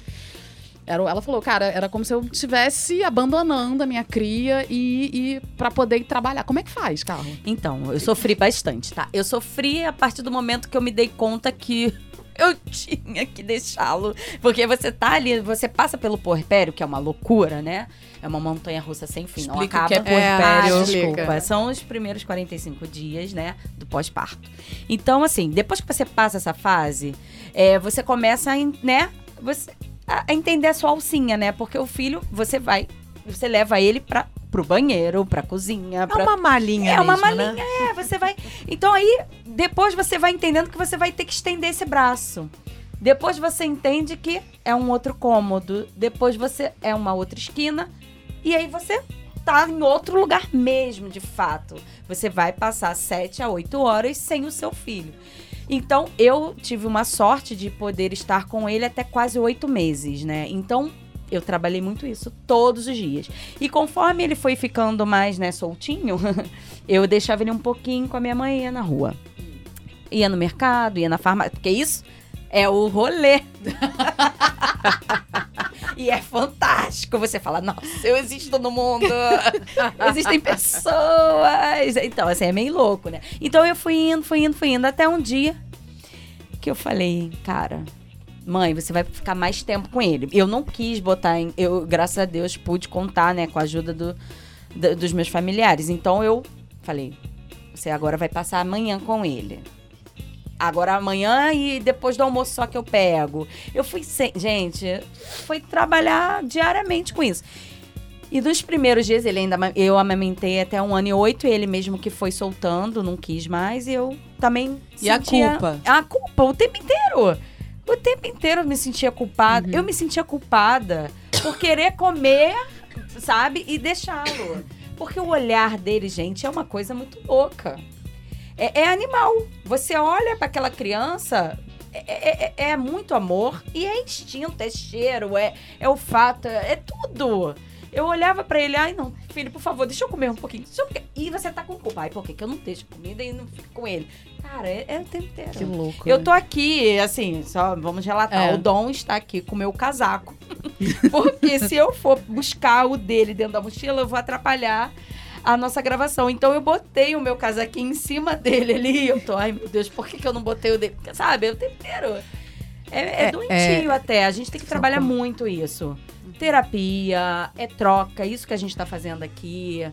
[SPEAKER 1] Era, ela falou, cara, era como se eu estivesse abandonando a minha cria e, e para poder ir trabalhar. Como é que faz, Carla?
[SPEAKER 3] Então, eu sofri bastante, tá? Eu sofri a partir do momento que eu me dei conta que eu tinha que deixá-lo. Porque você tá ali, você passa pelo puerpério, que é uma loucura, né? É uma montanha russa sem fim. não
[SPEAKER 4] Explica o
[SPEAKER 3] acaba.
[SPEAKER 4] que é.
[SPEAKER 3] Ah,
[SPEAKER 1] Explica.
[SPEAKER 3] desculpa. São os primeiros 45 dias, né? Do pós-parto. Então, assim, depois que você passa essa fase, é, você começa a, né? Você, a entender a sua alcinha, né? Porque o filho, você vai, você leva ele para pro banheiro, pra cozinha,
[SPEAKER 5] É
[SPEAKER 3] pra
[SPEAKER 5] uma malinha
[SPEAKER 3] é uma
[SPEAKER 5] mesmo,
[SPEAKER 3] malinha,
[SPEAKER 5] né?
[SPEAKER 3] é, você vai. Então aí, depois você vai entendendo que você vai ter que estender esse braço. Depois você entende que é um outro cômodo. Depois você é uma outra esquina. E aí você tá em outro lugar mesmo, de fato. Você vai passar sete a oito horas sem o seu filho. Então, eu tive uma sorte de poder estar com ele até quase oito meses, né? Então, eu trabalhei muito isso todos os dias. E conforme ele foi ficando mais, né, soltinho, eu deixava ele um pouquinho com a minha mãe na rua. Ia no mercado, ia na farmácia, porque isso é o rolê. E é fantástico. Você fala, nossa, eu existo no mundo. Existem pessoas. Então, assim, é meio louco, né? Então eu fui indo, fui indo, fui indo. Até um dia que eu falei, cara, mãe, você vai ficar mais tempo com ele. Eu não quis botar em. Eu, graças a Deus, pude contar, né, com a ajuda do, da- dos meus familiares. Então eu falei, você agora vai passar amanhã com ele. Agora amanhã e depois do almoço só que eu pego. Eu fui sem. Gente, foi trabalhar diariamente com isso. E nos primeiros dias, ele ainda. Eu amamentei até um ano e oito, ele mesmo que foi soltando, não quis mais, e eu também.
[SPEAKER 4] E a
[SPEAKER 3] sentia-
[SPEAKER 4] culpa?
[SPEAKER 3] A culpa, o tempo inteiro. O tempo inteiro eu me sentia culpada. Eu me sentia culpada por querer comer, sabe? E deixá-lo. Porque o olhar dele, gente, é uma coisa muito louca. É, é animal. Você olha para aquela criança, é, é- é- é muito amor e é instinto, é cheiro, é, é olfato, é, é tudo. Eu olhava pra ele, ai não, filho, por favor, deixa eu comer um pouquinho. Deixa eu... E você tá com culpa. Ai, por que que eu não deixo comida e não fico com ele? Cara, é, é o tempo inteiro.
[SPEAKER 1] Que louco.
[SPEAKER 3] Eu
[SPEAKER 1] né?
[SPEAKER 3] tô aqui, assim, só vamos relatar.
[SPEAKER 1] É.
[SPEAKER 3] O Dom está aqui com o meu casaco. Porque se eu for buscar o dele dentro da mochila, eu vou atrapalhar a nossa gravação. Então eu botei o meu casaquinho em cima dele ali. Eu tô, ai meu Deus, por que, que eu não botei o dele? Porque, sabe, é o tempo inteiro. É, é
[SPEAKER 5] É,
[SPEAKER 3] doentio até. A gente tem que trabalhar muito isso. Terapia, é troca, isso que a gente tá fazendo aqui.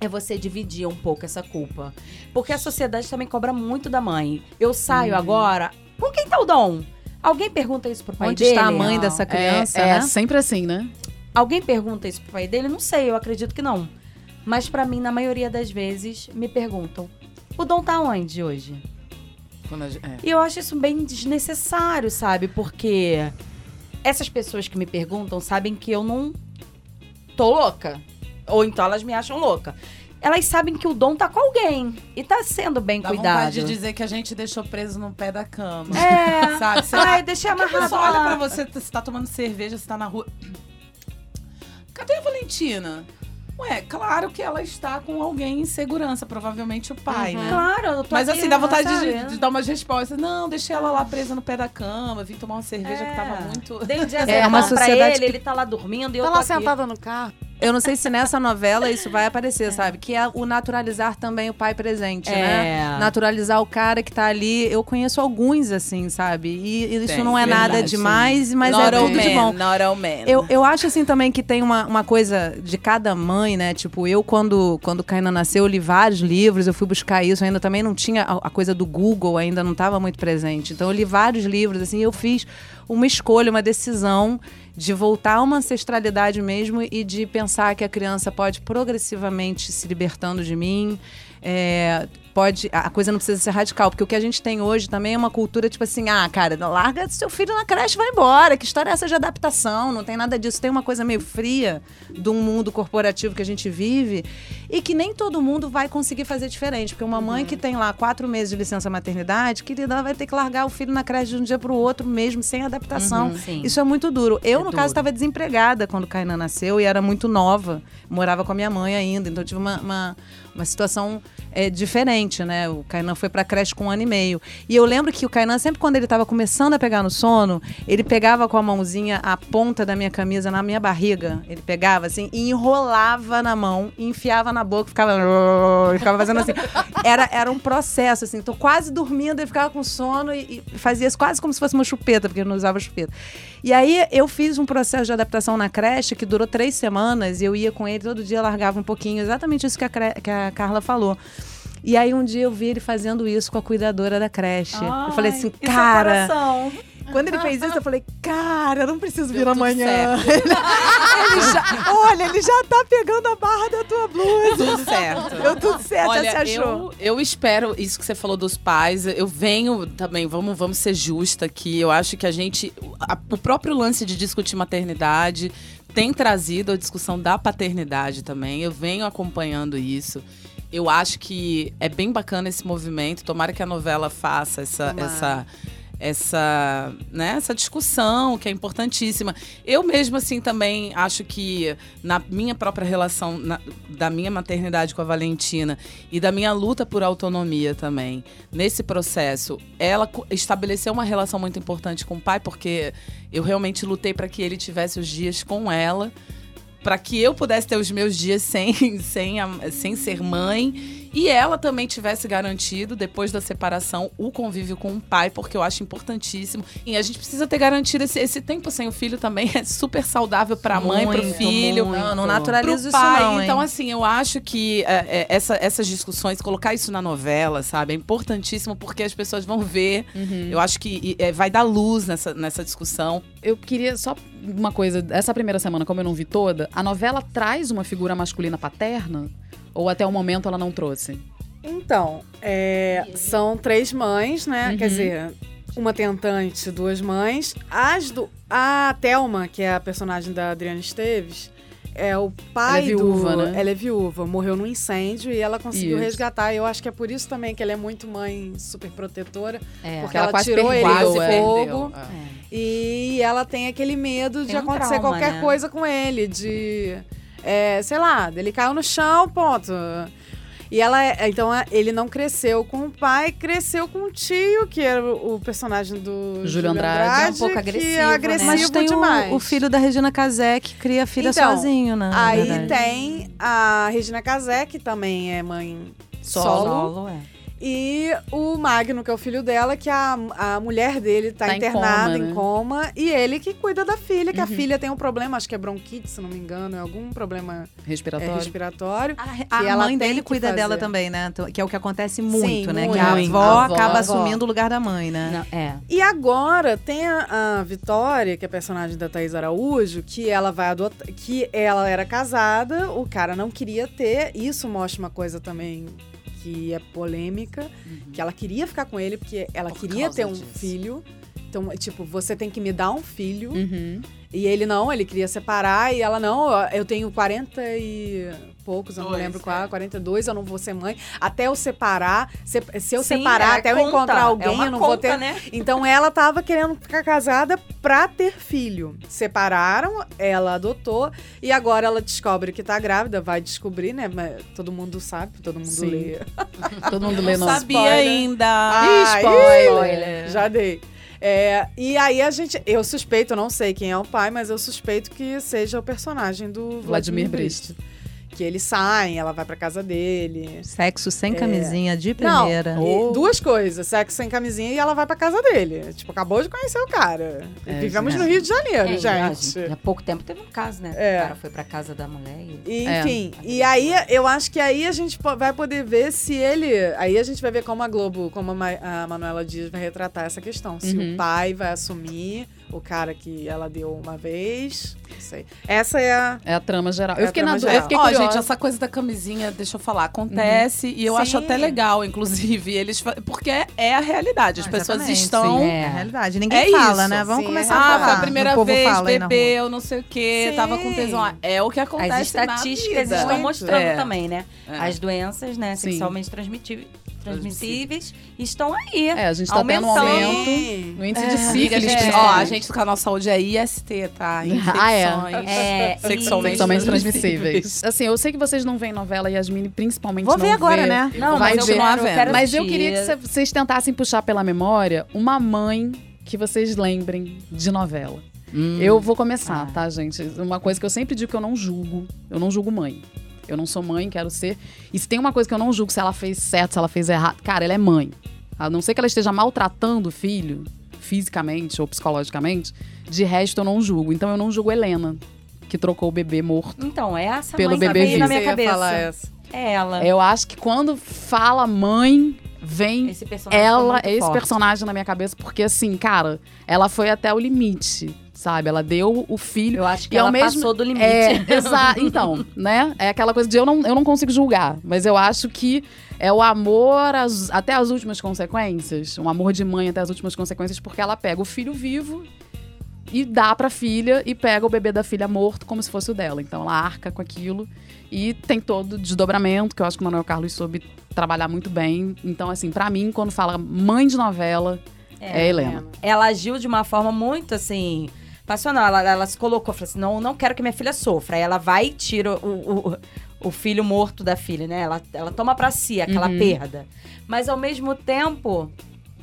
[SPEAKER 3] É você dividir um pouco essa culpa. Porque a sociedade também cobra muito da mãe. Eu saio agora. Com quem tá o dom? Alguém pergunta isso pro pai
[SPEAKER 5] Onde
[SPEAKER 3] dele?
[SPEAKER 5] está a mãe dessa criança,
[SPEAKER 1] é, é
[SPEAKER 5] né?
[SPEAKER 1] sempre assim, né?
[SPEAKER 3] Alguém pergunta isso pro pai dele? Não sei, eu acredito que não. Mas pra mim, na maioria das vezes, me perguntam: o Dom tá onde hoje?
[SPEAKER 4] Gente- é.
[SPEAKER 3] E eu acho isso bem desnecessário, sabe? Porque essas pessoas que me perguntam sabem que eu não tô louca. Ou então elas me acham louca. Elas sabem que o Dom tá com alguém e tá sendo bem
[SPEAKER 4] Dá
[SPEAKER 3] cuidado.
[SPEAKER 4] vontade de dizer que a gente deixou preso no pé da cama.
[SPEAKER 3] É.
[SPEAKER 4] Sabe? Você
[SPEAKER 3] Ai, deixei amarrado
[SPEAKER 4] olha pra você, você tá tomando cerveja, você tá na rua. Cadê a Valentina? Ué, claro que ela está com alguém em segurança, provavelmente o pai, né?
[SPEAKER 3] Claro, eu tô
[SPEAKER 4] Mas
[SPEAKER 3] aqui,
[SPEAKER 4] assim, dá vontade de, de dar umas respostas. Não, deixei ela lá presa no pé da cama, vim tomar uma cerveja que tava
[SPEAKER 3] É.
[SPEAKER 4] muito.
[SPEAKER 3] Dei um dia
[SPEAKER 5] É uma
[SPEAKER 3] pra
[SPEAKER 5] sociedade
[SPEAKER 3] ele,
[SPEAKER 5] que-
[SPEAKER 3] ele tá lá dormindo e eu
[SPEAKER 1] Tá
[SPEAKER 3] tô
[SPEAKER 1] lá
[SPEAKER 3] aqui.
[SPEAKER 1] sentada no carro.
[SPEAKER 5] Eu não sei se nessa novela isso vai aparecer, sabe? Que é o naturalizar também o pai presente, né?
[SPEAKER 3] É.
[SPEAKER 5] Naturalizar o cara que tá ali. Eu conheço alguns, assim, sabe? E, e isso
[SPEAKER 4] Tem,
[SPEAKER 5] não é nada
[SPEAKER 4] verdade.
[SPEAKER 5] demais, mas
[SPEAKER 4] Not
[SPEAKER 5] é tudo de
[SPEAKER 4] men,
[SPEAKER 5] bom.
[SPEAKER 4] Not all men.
[SPEAKER 5] Eu, eu acho assim também que tem uma, uma coisa de cada mãe, né? Tipo, eu quando, quando Kaina nasceu, eu li vários livros, eu fui buscar isso, ainda também não tinha a, a coisa do Google, ainda não estava muito presente. Então eu li vários livros, assim, eu fiz uma escolha, uma decisão de voltar a uma ancestralidade mesmo e de pensar que a criança pode progressivamente se libertando de mim. É, pode a coisa não precisa ser radical porque o que a gente tem hoje também é uma cultura tipo assim ah cara larga seu filho na creche vai embora que história é essa de adaptação? Não tem nada disso. Tem uma coisa meio fria de um mundo corporativo que a gente vive e que nem todo mundo vai conseguir fazer diferente porque uma mãe que tem lá quatro meses de licença maternidade querida ela vai ter que largar o filho na creche de um dia para o outro mesmo sem adaptação.
[SPEAKER 3] Uhum,
[SPEAKER 5] isso é muito duro. Eu
[SPEAKER 3] É
[SPEAKER 5] no
[SPEAKER 3] duro.
[SPEAKER 5] caso estava desempregada quando Kainan nasceu e era muito nova. Morava com a minha mãe ainda então eu tive uma, uma, uma situação é, diferente, né? O Kainan foi pra creche com um ano e meio. E eu lembro que o Kainan, sempre quando ele tava começando a pegar no sono, ele pegava com a mãozinha a ponta da minha camisa na minha barriga. Ele pegava assim e enrolava na mão, enfiava na boca, ficava, ficava fazendo assim. Era, era um processo, assim. Tô quase dormindo, ele ficava com sono e, e fazia isso quase como se fosse uma chupeta, porque ele não usava chupeta. E aí eu fiz um processo de adaptação na creche que durou três semanas e eu ia com ele todo dia, largava um pouquinho, exatamente isso que a, que a Carla falou. E aí um dia eu vi ele fazendo isso com a cuidadora da creche. eu falei assim,
[SPEAKER 3] Ai, é
[SPEAKER 5] cara. Quando ele fez isso, eu falei, cara, eu não preciso vir amanhã. ele já, olha, ele já tá pegando a barra da tua blusa.
[SPEAKER 4] Tudo certo.
[SPEAKER 5] Deu tudo certo,
[SPEAKER 4] Olha,
[SPEAKER 5] já se achou.
[SPEAKER 4] eu, eu espero isso que você falou dos pais. Eu venho também, vamos, vamos ser justa aqui. Eu acho que a gente. a- o próprio lance de discutir maternidade tem trazido a discussão da paternidade também. Eu venho acompanhando isso. Eu acho que é bem bacana esse movimento. Tomara que a novela faça essa.
[SPEAKER 2] Tomara.
[SPEAKER 4] essa essa, né, essa discussão que é importantíssima. Eu mesmo assim também acho que na minha própria relação na- da minha maternidade com a Valentina e da minha luta por autonomia também, nesse processo, ela estabeleceu uma relação muito importante com o pai porque eu realmente lutei para que ele tivesse os dias com ela para que eu pudesse ter os meus dias sem, sem, sem ser mãe. E ela também tivesse garantido, depois da separação, o convívio com o pai, porque eu acho importantíssimo. E a gente precisa ter garantido esse, esse tempo sem o filho também é super saudável para a mãe, para o filho.
[SPEAKER 5] muito. Não, não
[SPEAKER 4] pro
[SPEAKER 5] naturaliza isso
[SPEAKER 4] pai.
[SPEAKER 5] não, hein?
[SPEAKER 4] Então, assim, eu acho que é, é, essa- essas discussões, colocar isso na novela, sabe, é importantíssimo porque as pessoas vão ver. Eu acho que é, vai dar luz nessa, nessa discussão.
[SPEAKER 1] Eu queria só uma coisa. Essa primeira semana, como eu não vi toda, a novela traz uma figura masculina paterna? Ou até o momento ela não trouxe?
[SPEAKER 2] Então, é, são três mães, né?
[SPEAKER 1] Uhum.
[SPEAKER 2] Quer dizer, uma tentante, duas mães. As do, a Thelma, que é a personagem da Adriana Esteves, é o pai
[SPEAKER 1] Ela é viúva,
[SPEAKER 2] do...
[SPEAKER 1] né?
[SPEAKER 2] Ela é viúva, morreu num incêndio e ela conseguiu
[SPEAKER 1] Isso.
[SPEAKER 2] resgatar. Eu acho que é por isso também que ela é muito mãe super protetora.
[SPEAKER 3] É.
[SPEAKER 2] Porque
[SPEAKER 1] ela
[SPEAKER 2] ela,
[SPEAKER 1] quase
[SPEAKER 2] tirou ele do
[SPEAKER 1] é.
[SPEAKER 2] fogo.
[SPEAKER 3] É.
[SPEAKER 2] E ela tem aquele medo de
[SPEAKER 3] Tem um
[SPEAKER 2] acontecer
[SPEAKER 3] trauma,
[SPEAKER 2] qualquer
[SPEAKER 3] né?
[SPEAKER 2] coisa com ele, de. É, sei lá, ele caiu no chão, ponto. E ela, é- então é- ele não cresceu com o pai, cresceu com o tio, que era o personagem do
[SPEAKER 1] Júlio Andrade.
[SPEAKER 3] É um pouco agressivo,
[SPEAKER 2] é
[SPEAKER 3] né?
[SPEAKER 2] agressivo
[SPEAKER 5] Mas tem
[SPEAKER 2] demais.
[SPEAKER 5] o, o filho da Regina Casé que cria a filha
[SPEAKER 2] Então,
[SPEAKER 5] sozinho, né?
[SPEAKER 2] Aí
[SPEAKER 5] verdade.
[SPEAKER 2] tem a Regina Casé, que também é mãe solo.
[SPEAKER 3] Solo, é.
[SPEAKER 2] E o Magno, que é o filho dela, que a, a mulher dele tá,
[SPEAKER 1] Tá em
[SPEAKER 2] internada
[SPEAKER 1] coma,
[SPEAKER 2] em
[SPEAKER 1] né?
[SPEAKER 2] coma. E ele que cuida da filha, que a
[SPEAKER 1] Uhum.
[SPEAKER 2] filha tem um problema, acho que é bronquite, se não me engano, é algum problema é,
[SPEAKER 1] Respiratório?
[SPEAKER 2] respiratório.
[SPEAKER 5] A, a
[SPEAKER 2] ela
[SPEAKER 5] mãe dele cuida dela
[SPEAKER 2] fazer.
[SPEAKER 5] também, né? Que é o que acontece muito, né?
[SPEAKER 2] muito.
[SPEAKER 5] Que a avó
[SPEAKER 1] A avó,
[SPEAKER 5] acaba
[SPEAKER 2] a avó.
[SPEAKER 5] assumindo o lugar da mãe, né?
[SPEAKER 3] Não, é.
[SPEAKER 2] E agora tem a, a Vitória, que é a personagem da Thaís Araújo, que ela vai adotar. Que ela era casada, o cara não queria ter. Isso mostra uma coisa também que é polêmica, que ela queria ficar com ele porque ela
[SPEAKER 4] Por
[SPEAKER 2] queria ter um
[SPEAKER 4] disso.
[SPEAKER 2] filho. Então, tipo, você tem que me dar um filho.
[SPEAKER 1] Uhum.
[SPEAKER 2] E ele não, ele queria separar. E ela, não, eu tenho 40 e poucos, eu não
[SPEAKER 4] Dois,
[SPEAKER 2] lembro
[SPEAKER 4] é.
[SPEAKER 2] qual, 42, eu não vou ser mãe. Até eu separar, se, se eu
[SPEAKER 3] Sim,
[SPEAKER 2] separar,
[SPEAKER 3] é
[SPEAKER 2] até eu
[SPEAKER 3] conta,
[SPEAKER 2] encontrar
[SPEAKER 3] é
[SPEAKER 2] alguém,
[SPEAKER 3] uma
[SPEAKER 2] eu não vou
[SPEAKER 3] conta,
[SPEAKER 2] ter.
[SPEAKER 3] né?
[SPEAKER 2] Então ela tava querendo ficar casada pra ter filho. Separaram, ela adotou e agora ela descobre que tá grávida, vai descobrir, né? Mas todo mundo sabe, todo mundo
[SPEAKER 1] Sim.
[SPEAKER 2] lê.
[SPEAKER 1] Todo mundo lê
[SPEAKER 4] Não
[SPEAKER 1] não.
[SPEAKER 4] sabia
[SPEAKER 2] spoiler.
[SPEAKER 4] ainda.
[SPEAKER 2] Ah,
[SPEAKER 3] spoiler.
[SPEAKER 2] Já dei. É, e aí a gente, eu suspeito, eu não sei quem é o pai, mas eu suspeito que seja o personagem do Vladimir,
[SPEAKER 1] Vladimir
[SPEAKER 2] Brist. Que eles saem, ela vai pra casa dele.
[SPEAKER 5] Sexo sem
[SPEAKER 2] É.
[SPEAKER 5] camisinha de
[SPEAKER 2] Não,
[SPEAKER 5] primeira.
[SPEAKER 2] e duas coisas, sexo sem camisinha e ela vai pra casa dele. Tipo, acabou de conhecer o cara.
[SPEAKER 1] É,
[SPEAKER 2] Vivemos
[SPEAKER 1] gente.
[SPEAKER 2] no Rio de Janeiro,
[SPEAKER 3] É,
[SPEAKER 2] gente.
[SPEAKER 3] Há pouco tempo teve um caso, né?
[SPEAKER 2] É.
[SPEAKER 3] O cara foi pra casa da mulher e...
[SPEAKER 2] E,
[SPEAKER 1] É.
[SPEAKER 2] Enfim, e aí eu acho que aí a gente vai poder ver se ele. Aí a gente vai ver como a Globo, como a, Ma- a Manuela Dias vai retratar essa questão. Se
[SPEAKER 1] Uhum.
[SPEAKER 2] o pai vai assumir o cara que ela deu uma vez. Não sei. Essa é a.
[SPEAKER 1] É a trama geral.
[SPEAKER 2] É
[SPEAKER 1] eu
[SPEAKER 2] a
[SPEAKER 1] fiquei na dúvida. Eu fiquei
[SPEAKER 4] Ó,
[SPEAKER 1] curiosa.
[SPEAKER 4] gente, essa coisa da camisinha, deixa eu falar, acontece e eu acho
[SPEAKER 2] Sim.
[SPEAKER 4] até legal, inclusive, eles porque é, a realidade. As
[SPEAKER 5] Ah,
[SPEAKER 4] pessoas estão
[SPEAKER 5] sim,
[SPEAKER 3] É.
[SPEAKER 5] é a realidade. Ninguém
[SPEAKER 4] É
[SPEAKER 5] fala,
[SPEAKER 4] isso.
[SPEAKER 5] né? Vamos
[SPEAKER 2] Sim,
[SPEAKER 5] começar
[SPEAKER 2] é.
[SPEAKER 5] a
[SPEAKER 4] Ah,
[SPEAKER 5] falar.
[SPEAKER 4] foi a primeira vez,
[SPEAKER 5] fala
[SPEAKER 4] bebeu, não sei o quê,
[SPEAKER 2] Sim.
[SPEAKER 4] tava com tesão. Ah, É o que acontece
[SPEAKER 3] As estatísticas
[SPEAKER 4] na vida.
[SPEAKER 3] estão mostrando
[SPEAKER 4] É.
[SPEAKER 3] também, né?
[SPEAKER 4] É.
[SPEAKER 3] As doenças, né,
[SPEAKER 1] Sim.
[SPEAKER 3] sexualmente transmitíveis, transmissíveis estão aí.
[SPEAKER 1] É, a gente tá tendo um aumento
[SPEAKER 2] Sim.
[SPEAKER 1] no índice
[SPEAKER 4] É,
[SPEAKER 1] de sífilis.
[SPEAKER 4] a gente,
[SPEAKER 3] É.
[SPEAKER 4] ó, a gente do canal Saúde é IST, tá?
[SPEAKER 1] Ah, é.
[SPEAKER 4] Infecções.
[SPEAKER 3] É,
[SPEAKER 4] Sexualmente
[SPEAKER 1] Sexualmente
[SPEAKER 4] transmissíveis.
[SPEAKER 1] transmissíveis. Assim, eu sei que vocês não veem novela, Yasmine principalmente
[SPEAKER 5] Vou
[SPEAKER 1] não
[SPEAKER 5] ver agora,
[SPEAKER 1] vê.
[SPEAKER 5] né?
[SPEAKER 3] Não,
[SPEAKER 1] Vai
[SPEAKER 3] mas eu
[SPEAKER 1] ver.
[SPEAKER 3] quero, eu quero
[SPEAKER 1] Mas eu queria que cê- vocês tentassem puxar pela memória uma mãe que vocês lembrem de novela.
[SPEAKER 4] Hum.
[SPEAKER 1] Eu vou começar,
[SPEAKER 3] Ah.
[SPEAKER 1] tá, gente? Uma coisa que eu sempre digo que eu não julgo. Eu não julgo mãe. Eu não sou mãe, quero ser. E se tem uma coisa que eu não julgo se ela fez certo, se ela fez errado. Cara, ela é mãe. A não ser que ela esteja maltratando o filho, fisicamente ou psicologicamente, de resto eu não julgo. Então eu não julgo Helena, que trocou o bebê morto.
[SPEAKER 3] Então, é essa
[SPEAKER 1] Pelo
[SPEAKER 3] mãe
[SPEAKER 1] bebê
[SPEAKER 3] que veio na
[SPEAKER 1] vivo.
[SPEAKER 3] minha
[SPEAKER 2] Você ia
[SPEAKER 3] cabeça.
[SPEAKER 2] falar essa.
[SPEAKER 3] É ela.
[SPEAKER 1] Eu acho que quando fala mãe, vem
[SPEAKER 3] Esse
[SPEAKER 1] ela, esse
[SPEAKER 3] forte.
[SPEAKER 1] personagem na minha cabeça, porque assim, cara, ela foi até o limite, sabe? Ela deu o filho.
[SPEAKER 3] Eu acho que ela
[SPEAKER 1] mesmo-
[SPEAKER 3] passou do limite.
[SPEAKER 1] É, exato. Então, né? É aquela coisa de eu não, eu não consigo julgar, mas eu acho que é o amor às- até as últimas consequências, um amor de mãe até as últimas consequências, porque ela pega o filho vivo e dá pra filha e pega o bebê da filha morto como se fosse o dela. Então ela arca com aquilo e tem todo o desdobramento que eu acho que o Manuel Carlos soube trabalhar muito bem. Então, assim, pra mim, quando fala mãe de novela, é, Helena.
[SPEAKER 3] ela agiu de uma forma muito assim. Passional. Ela, ela se colocou, falou assim: não, não quero que minha filha sofra. Aí ela vai e tira o, o, o filho morto da filha, né? Ela, ela toma pra si aquela
[SPEAKER 1] Uhum.
[SPEAKER 3] perda. Mas ao mesmo tempo,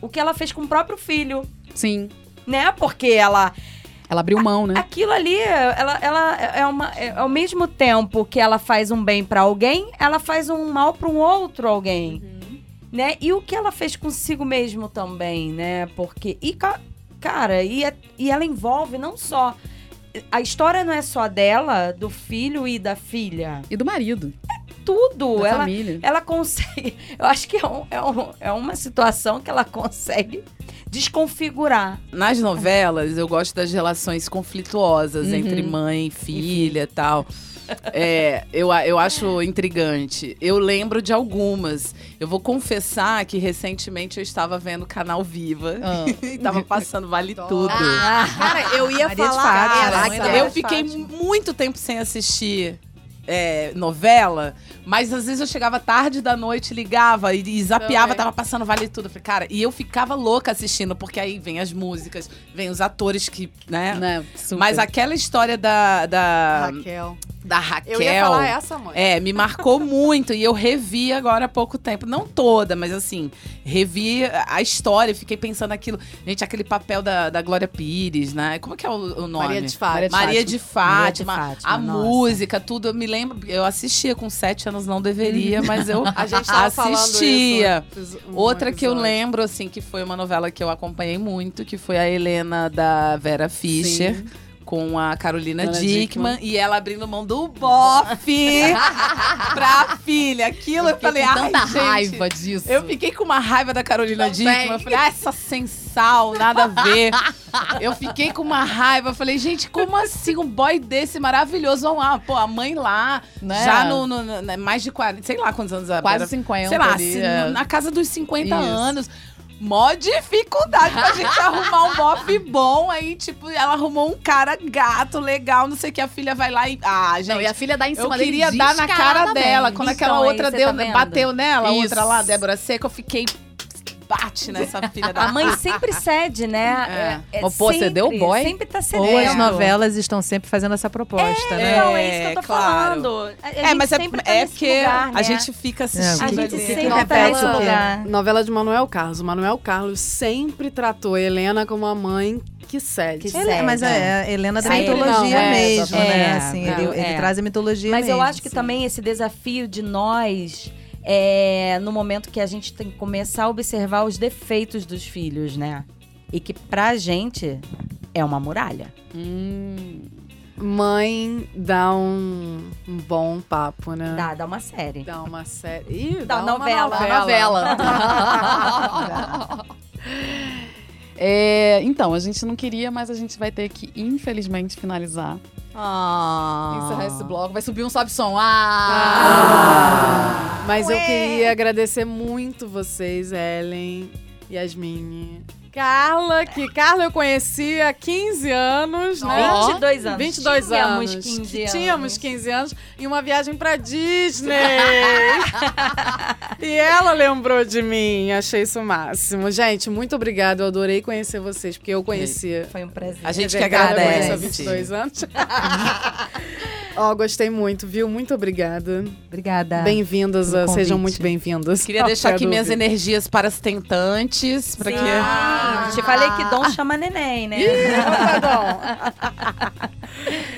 [SPEAKER 3] o que ela fez com o próprio filho,
[SPEAKER 1] Sim.
[SPEAKER 3] Né? Porque ela.
[SPEAKER 1] Ela abriu mão, né?
[SPEAKER 3] Aquilo ali, ela, ela é uma. É, ao mesmo tempo que ela faz um bem pra alguém, ela faz um mal pra um outro alguém. Né? E o que ela fez consigo mesmo também, né? Porque. E, ca- cara, e, é- e ela envolve não só. A história não é só dela, do filho e da filha.
[SPEAKER 1] E do marido,
[SPEAKER 3] Tudo.
[SPEAKER 1] da
[SPEAKER 3] Ela,
[SPEAKER 1] família.
[SPEAKER 3] ela consegue. Eu acho que é, um- é um- é uma situação que ela consegue desconfigurar.
[SPEAKER 4] Nas novelas, eu gosto das relações conflituosas
[SPEAKER 1] Uhum.
[SPEAKER 4] entre mãe e filha e tal. É, eu, eu acho intrigante. Eu lembro de algumas. Eu vou confessar que recentemente eu estava vendo canal Viva
[SPEAKER 1] Ah.
[SPEAKER 4] e tava passando Vale Tudo.
[SPEAKER 2] Cara, eu ia
[SPEAKER 5] Maria de
[SPEAKER 2] falar.
[SPEAKER 5] Fátima, mãe
[SPEAKER 4] eu fiquei muito tempo sem assistir é, novela, mas às vezes eu chegava tarde da noite, ligava e, e zapeava,
[SPEAKER 2] Também.
[SPEAKER 4] tava passando Vale Tudo. Eu falei, cara, e eu ficava louca assistindo, porque aí vem as músicas, vem os atores que, né?
[SPEAKER 1] Né? Super.
[SPEAKER 4] Mas aquela história da, da,
[SPEAKER 2] Raquel.
[SPEAKER 4] da Raquel.
[SPEAKER 2] Eu ia falar essa, mãe.
[SPEAKER 4] É, me marcou muito e eu revi agora há pouco tempo. Não toda, mas assim, revi a história, fiquei pensando aquilo. Gente, aquele papel da, da Glória Pires, né? Como que é o, o nome?
[SPEAKER 2] Maria de Fátima.
[SPEAKER 4] Maria de Fátima,
[SPEAKER 3] Maria de Fátima,
[SPEAKER 4] a
[SPEAKER 3] nossa.
[SPEAKER 4] música, tudo. Eu me lembro, eu assistia com sete anos, não deveria, mas eu
[SPEAKER 2] A gente
[SPEAKER 4] assistia.
[SPEAKER 2] isso. um
[SPEAKER 4] Outra que eu
[SPEAKER 2] episódio.
[SPEAKER 4] lembro, assim, que foi uma novela que eu acompanhei muito, que foi a Helena da Vera Fischer. Com a Carolina
[SPEAKER 1] Dona
[SPEAKER 4] Dickman, e ela abrindo mão do bofe pra filha. Aquilo eu,
[SPEAKER 1] Fiquei
[SPEAKER 4] falei,
[SPEAKER 1] com
[SPEAKER 4] ai,
[SPEAKER 1] tanta
[SPEAKER 4] gente,
[SPEAKER 1] raiva disso.
[SPEAKER 4] eu fiquei com uma raiva da Carolina
[SPEAKER 1] Também.
[SPEAKER 4] Dickman. Eu falei, ah, essa sensal, nada a ver. eu fiquei com uma raiva. Eu falei, gente, como assim um boy desse maravilhoso? Ah, pô, a mãe lá,
[SPEAKER 1] Né?
[SPEAKER 4] já no, no- no- né, mais de 40, sei lá quantos anos
[SPEAKER 1] Quase
[SPEAKER 4] Vera-
[SPEAKER 1] 50
[SPEAKER 4] Sei lá,
[SPEAKER 1] ali,
[SPEAKER 4] se-
[SPEAKER 1] é.
[SPEAKER 4] na casa dos 50
[SPEAKER 1] Isso.
[SPEAKER 4] anos. Mó dificuldade pra gente arrumar um bofe bom. Aí, tipo, ela arrumou um cara gato, legal, não sei o que. A filha vai lá e. Ah, gente.
[SPEAKER 1] Não, e a filha dá em
[SPEAKER 4] Eu
[SPEAKER 1] cima dele
[SPEAKER 4] queria dar na cara dela. Quando
[SPEAKER 3] Então,
[SPEAKER 4] aquela outra deu,
[SPEAKER 3] tá
[SPEAKER 4] bateu nela, a outra lá, Débora Seca, eu fiquei. Bate nessa filha da
[SPEAKER 3] A mãe sempre cede, né?
[SPEAKER 4] É.
[SPEAKER 1] Mas, pô, você deu boy?
[SPEAKER 3] Sempre tá cedendo.
[SPEAKER 5] Ou as novelas estão sempre fazendo essa proposta, né?
[SPEAKER 3] Então, é isso que eu tô
[SPEAKER 4] claro.
[SPEAKER 3] falando. A, a
[SPEAKER 4] É, mas é,
[SPEAKER 3] sempre tá
[SPEAKER 4] é porque
[SPEAKER 3] lugar, né?
[SPEAKER 4] a gente fica assistindo.
[SPEAKER 3] A gente
[SPEAKER 4] ali.
[SPEAKER 3] sempre
[SPEAKER 2] Novela-
[SPEAKER 3] tá nesse lugar.
[SPEAKER 2] Novela de Manuel Carlos. O Manuel Carlos sempre tratou a Helena como a mãe que cede.
[SPEAKER 3] Que
[SPEAKER 5] Ele-
[SPEAKER 3] cede.
[SPEAKER 5] mas é a Helena da
[SPEAKER 3] Sempre
[SPEAKER 5] mitologia
[SPEAKER 2] não, é,
[SPEAKER 5] mesmo, né?
[SPEAKER 3] é,
[SPEAKER 5] Assim,
[SPEAKER 3] não,
[SPEAKER 5] ele, ele
[SPEAKER 3] é.
[SPEAKER 5] traz a mitologia
[SPEAKER 3] Mas
[SPEAKER 5] mesmo.
[SPEAKER 3] eu acho que também esse desafio de nós é no momento que a gente tem que começar a observar os defeitos dos filhos, né? E que pra gente é uma muralha.
[SPEAKER 1] Hum,
[SPEAKER 2] Mãe dá um, um bom papo, né?
[SPEAKER 3] Dá, dá uma série.
[SPEAKER 2] Dá uma série. Ih,
[SPEAKER 3] Dá
[SPEAKER 2] dá,
[SPEAKER 3] novela.
[SPEAKER 2] uma
[SPEAKER 1] a
[SPEAKER 2] novela.
[SPEAKER 1] novela. É, então, a gente não queria, mas a gente vai ter que, infelizmente, finalizar.
[SPEAKER 2] Ah.
[SPEAKER 1] Encerrar esse bloco. Vai subir um sobe-som. Ah!
[SPEAKER 2] Mas eu queria agradecer muito vocês, Ellen, Yasmine. Carla, que Carla eu conheci há 15 anos, né?
[SPEAKER 1] Ó.
[SPEAKER 3] 22 anos.
[SPEAKER 2] 22
[SPEAKER 3] Tínhamos
[SPEAKER 2] anos.
[SPEAKER 3] 15 anos.
[SPEAKER 2] Tínhamos 15 anos e uma viagem pra Disney. e ela lembrou de mim, achei isso o máximo. Gente, muito obrigada, eu adorei conhecer vocês, porque eu conhecia.
[SPEAKER 3] Foi um prazer.
[SPEAKER 4] A gente que
[SPEAKER 2] Quer dizer, Carla eu conheço há
[SPEAKER 4] agradece.
[SPEAKER 2] 22 anos. Ó, gostei muito, viu? Muito obrigada.
[SPEAKER 5] Obrigada.
[SPEAKER 2] Bem-vindas, sejam muito bem-vindas.
[SPEAKER 4] Queria deixar aqui minhas
[SPEAKER 2] dúvida.
[SPEAKER 4] energias para as tentantes, para que
[SPEAKER 3] Ah, te falei que Dom chama neném, né?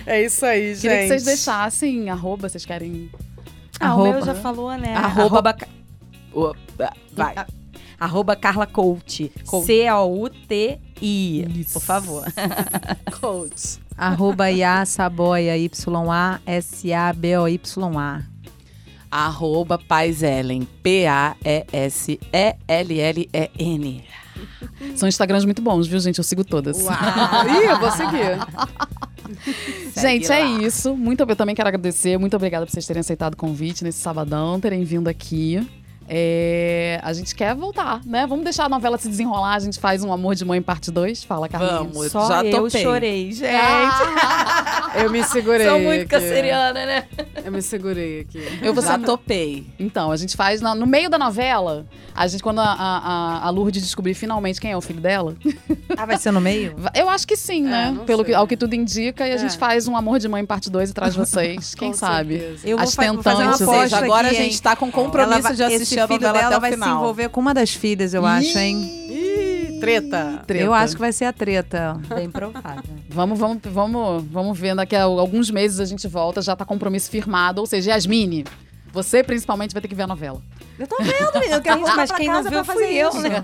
[SPEAKER 2] É isso aí, gente.
[SPEAKER 1] Queria que vocês deixassem arroba, vocês querem.
[SPEAKER 3] Ah, o meu
[SPEAKER 5] Arroba.
[SPEAKER 3] já falou, né?
[SPEAKER 4] Arroba-
[SPEAKER 3] Ca-
[SPEAKER 4] Opa, vai.
[SPEAKER 3] Arroba Carla Coach. C-O-U-T-I. Por favor.
[SPEAKER 5] Arroba Ia Saboia, Y-A-S-A-B-O-Y-A.
[SPEAKER 4] Arroba Paisellen. P-A-E-S-E-L-L-E-N.
[SPEAKER 1] São Instagrams muito bons, viu, gente? Eu sigo todas.
[SPEAKER 2] Ih, eu vou seguir.
[SPEAKER 1] Gente, é
[SPEAKER 4] lá.
[SPEAKER 1] isso. Muito, eu também quero agradecer. Muito obrigada por vocês terem aceitado o convite nesse sabadão, terem vindo aqui. É, a gente quer voltar, né? Vamos deixar a novela se desenrolar. A gente faz um Amor de Mãe parte 2. Fala, Carlinhos.
[SPEAKER 4] Vamos,
[SPEAKER 3] Só
[SPEAKER 4] já
[SPEAKER 3] eu
[SPEAKER 4] topei.
[SPEAKER 3] chorei, gente.
[SPEAKER 2] Eu me segurei.
[SPEAKER 3] Sou muito
[SPEAKER 2] aqui.
[SPEAKER 3] canceriana, né?
[SPEAKER 2] Eu me segurei aqui.
[SPEAKER 1] Eu vou
[SPEAKER 4] Já
[SPEAKER 1] ser-
[SPEAKER 4] topei.
[SPEAKER 1] Então, a gente faz na- no meio da novela. A gente, quando a, a, a Lourdes descobrir finalmente quem é o filho dela,
[SPEAKER 5] Ah, vai ser no meio?
[SPEAKER 1] eu acho que sim, né?
[SPEAKER 2] não
[SPEAKER 1] Pelo
[SPEAKER 2] sei.
[SPEAKER 1] que, ao que tudo indica, e a
[SPEAKER 2] É.
[SPEAKER 1] gente faz um Amor de Mãe parte 2 e traz vocês. Quem
[SPEAKER 2] Com
[SPEAKER 1] sabe?
[SPEAKER 2] certeza.
[SPEAKER 5] Eu
[SPEAKER 1] As
[SPEAKER 5] vou, fa- vou fazer uma
[SPEAKER 1] tentantes.
[SPEAKER 4] Ou seja,
[SPEAKER 5] aposta
[SPEAKER 4] agora
[SPEAKER 5] aqui,
[SPEAKER 4] a gente
[SPEAKER 5] hein?
[SPEAKER 4] tá com compromisso
[SPEAKER 5] vai-
[SPEAKER 4] de assistir a
[SPEAKER 5] filho dela
[SPEAKER 4] até o
[SPEAKER 5] vai
[SPEAKER 4] final.
[SPEAKER 5] se envolver com uma das filhas, eu acho, hein?
[SPEAKER 2] Ih, treta.
[SPEAKER 1] Treta.
[SPEAKER 5] Eu acho que vai ser a treta.
[SPEAKER 3] Bem provável.
[SPEAKER 1] Vamos, vamos, vamos, vamos ver. Daqui a alguns meses a gente volta, já tá compromisso firmado. Ou seja, Yasmine, você principalmente vai ter que ver a novela.
[SPEAKER 5] Eu tô vendo, menina. Eu quero voltar
[SPEAKER 3] Mas
[SPEAKER 5] pra
[SPEAKER 3] quem não
[SPEAKER 5] casa
[SPEAKER 3] viu
[SPEAKER 5] pra fazer
[SPEAKER 3] eu,
[SPEAKER 5] isso.
[SPEAKER 3] né?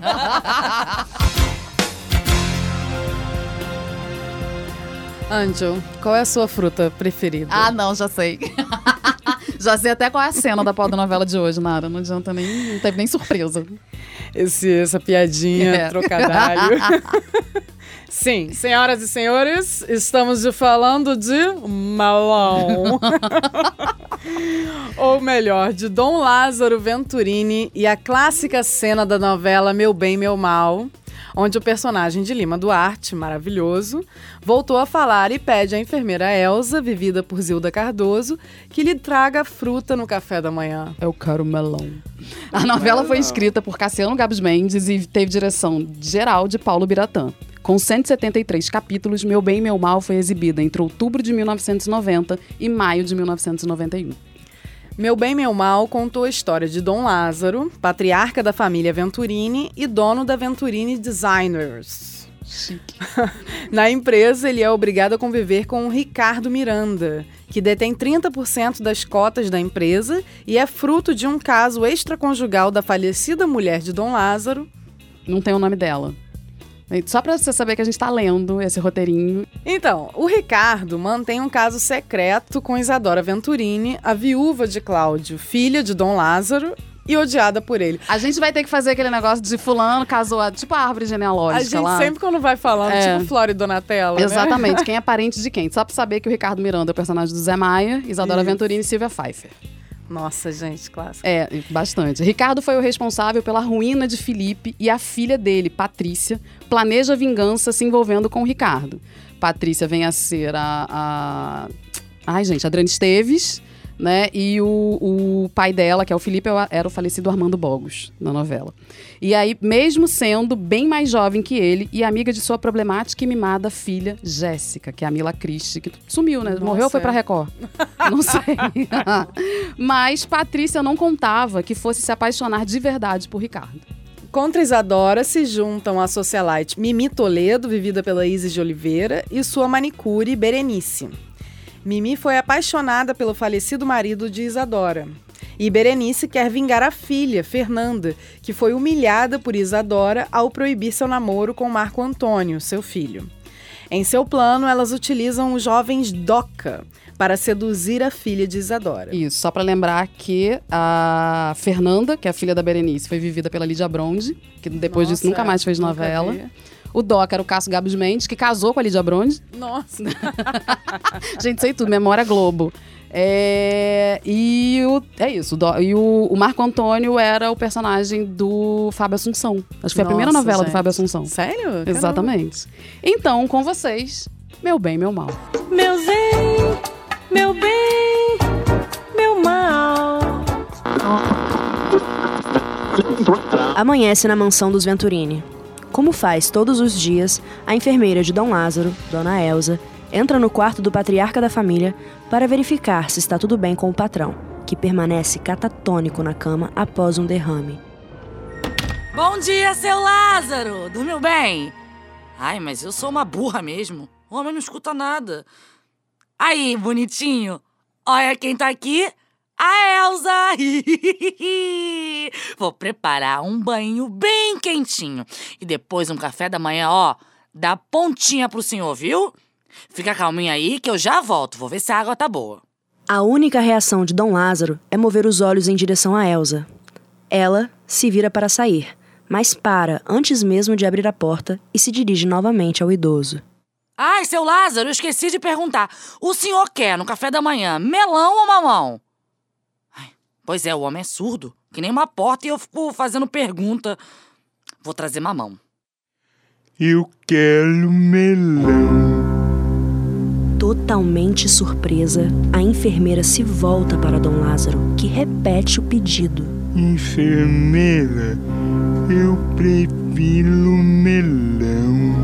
[SPEAKER 2] Angel, qual é a sua fruta preferida?
[SPEAKER 1] Ah, não, já sei. já sei até qual é a cena da novela de hoje, Nara. Não adianta nem. Não teve nem surpresa.
[SPEAKER 2] Esse, essa piadinha,
[SPEAKER 1] É.
[SPEAKER 2] trocadilho. Sim, senhoras e senhores, estamos falando de Malão. Ou melhor, de Dom Lázaro Venturini e a clássica cena da novela Meu Bem, Meu Mal, onde o personagem de Lima Duarte, maravilhoso, voltou a falar e pede à enfermeira Elsa, vivida por Zilda Cardoso, que lhe traga fruta no café da manhã.
[SPEAKER 1] É o caro melão. A novela foi escrita por Cassiano Gabos Mendes e teve direção geral de Paulo Biratã. Com 173 capítulos, Meu Bem e Meu Mal foi exibida entre outubro de 1990 e maio de 1991.
[SPEAKER 2] Meu Bem, Meu Mal contou a história de Dom Lázaro, patriarca da família Venturini e dono da Venturini Designers.
[SPEAKER 1] Chique.
[SPEAKER 2] Na empresa, ele é obrigado a conviver com o Ricardo Miranda, que detém 30% das cotas da empresa e é fruto de um caso extraconjugal da falecida mulher de Dom Lázaro.
[SPEAKER 1] Não tem o nome dela. Só pra você saber que a gente tá lendo esse roteirinho.
[SPEAKER 2] Então, o Ricardo mantém um caso secreto com Isadora Venturini, a viúva de Cláudio, filha de Dom Lázaro e odiada por ele.
[SPEAKER 1] A gente vai ter que fazer aquele negócio de fulano casou, a- tipo a árvore
[SPEAKER 2] A
[SPEAKER 1] genealógica
[SPEAKER 2] gente
[SPEAKER 1] lá.
[SPEAKER 2] sempre quando vai falando,
[SPEAKER 1] É.
[SPEAKER 2] tipo Flora e Donatella, né?
[SPEAKER 1] Exatamente, quem é parente de quem. Só pra saber que o Ricardo Miranda é o personagem do Zé Maia, Isadora
[SPEAKER 2] Isso.
[SPEAKER 1] Venturini e Silvia Pfeiffer.
[SPEAKER 2] Nossa, gente, clássico.
[SPEAKER 1] É, bastante. Ricardo foi o responsável pela ruína de Felipe e a filha dele, Patrícia, planeja vingança se envolvendo com Ricardo. Patrícia vem a ser a. a... Ai, gente, Adriana Esteves, né? E o, o pai dela, que é o Felipe, era o falecido Armando Bogos, na novela. E aí, mesmo sendo bem mais jovem que ele e amiga de sua problemática e mimada filha, Jéssica, que é a Mila Christie, que sumiu, né? Morreu ou foi
[SPEAKER 2] é.
[SPEAKER 1] pra Record? Não sei. Mas Patrícia não contava que fosse se apaixonar de verdade por Ricardo.
[SPEAKER 2] Contra Isadora se juntam a socialite Mimi Toledo, vivida pela Isis de Oliveira, e sua manicure Berenice. Mimi foi apaixonada pelo falecido marido de Isadora. E Berenice quer vingar a filha, Fernanda, que foi humilhada por Isadora ao proibir seu namoro com Marco Antônio, seu filho. Em seu plano, elas utilizam os jovens Doca para seduzir a filha de Isadora.
[SPEAKER 1] Isso, só pra lembrar que a Fernanda, que é a filha da Berenice, foi vivida pela Lídia Bronde, que depois disso
[SPEAKER 2] Nossa,
[SPEAKER 1] nunca mais fez novela.
[SPEAKER 2] vi.
[SPEAKER 1] O Doc era o Cássio Gabos Mendes, que casou com a Lídia Bronde.
[SPEAKER 2] Nossa!
[SPEAKER 1] Gente, sei tudo, memória Globo. É, e o, é isso. o Do- e o, o Marco Antônio era o personagem do Fábio Assunção. Acho que foi a primeira
[SPEAKER 2] Nossa,
[SPEAKER 1] novela do
[SPEAKER 2] gente.
[SPEAKER 1] Fábio Assunção.
[SPEAKER 2] Sério? Caramba.
[SPEAKER 1] Exatamente. Então, com vocês, meu bem, meu mal.
[SPEAKER 8] Meu bem, meu bem, meu mal.
[SPEAKER 9] Amanhece na mansão dos Venturini. Como faz todos os dias, a enfermeira de Dom Lázaro, Dona Elsa, entra no quarto do patriarca da família para verificar se está tudo bem com o patrão, que permanece catatônico na cama após um derrame.
[SPEAKER 8] Bom dia, seu Lázaro! Dormiu bem? Ai, mas eu sou uma burra mesmo. O homem não escuta nada. Aí, bonitinho. Olha quem tá aqui. A Elsa! Vou preparar um banho bem quentinho. E depois um café da manhã, ó, da pontinha pro senhor, viu? Fica calminho aí que eu já volto. Vou ver se a água tá boa.
[SPEAKER 9] A única reação de Dom Lázaro é mover os olhos em direção a Elsa. Ela se vira para sair, mas para antes mesmo de abrir a porta e se dirige novamente ao idoso.
[SPEAKER 8] Ai, seu Lázaro, eu esqueci de perguntar. O senhor quer, no café da manhã, melão ou mamão? Ai, pois é, o homem é surdo, que nem uma porta e eu fico fazendo pergunta. Vou trazer mamão.
[SPEAKER 10] Eu quero melão.
[SPEAKER 9] Totalmente surpresa, a enfermeira se volta para Dom Lázaro, que repete o pedido.
[SPEAKER 10] Enfermeira, eu prefiro melão.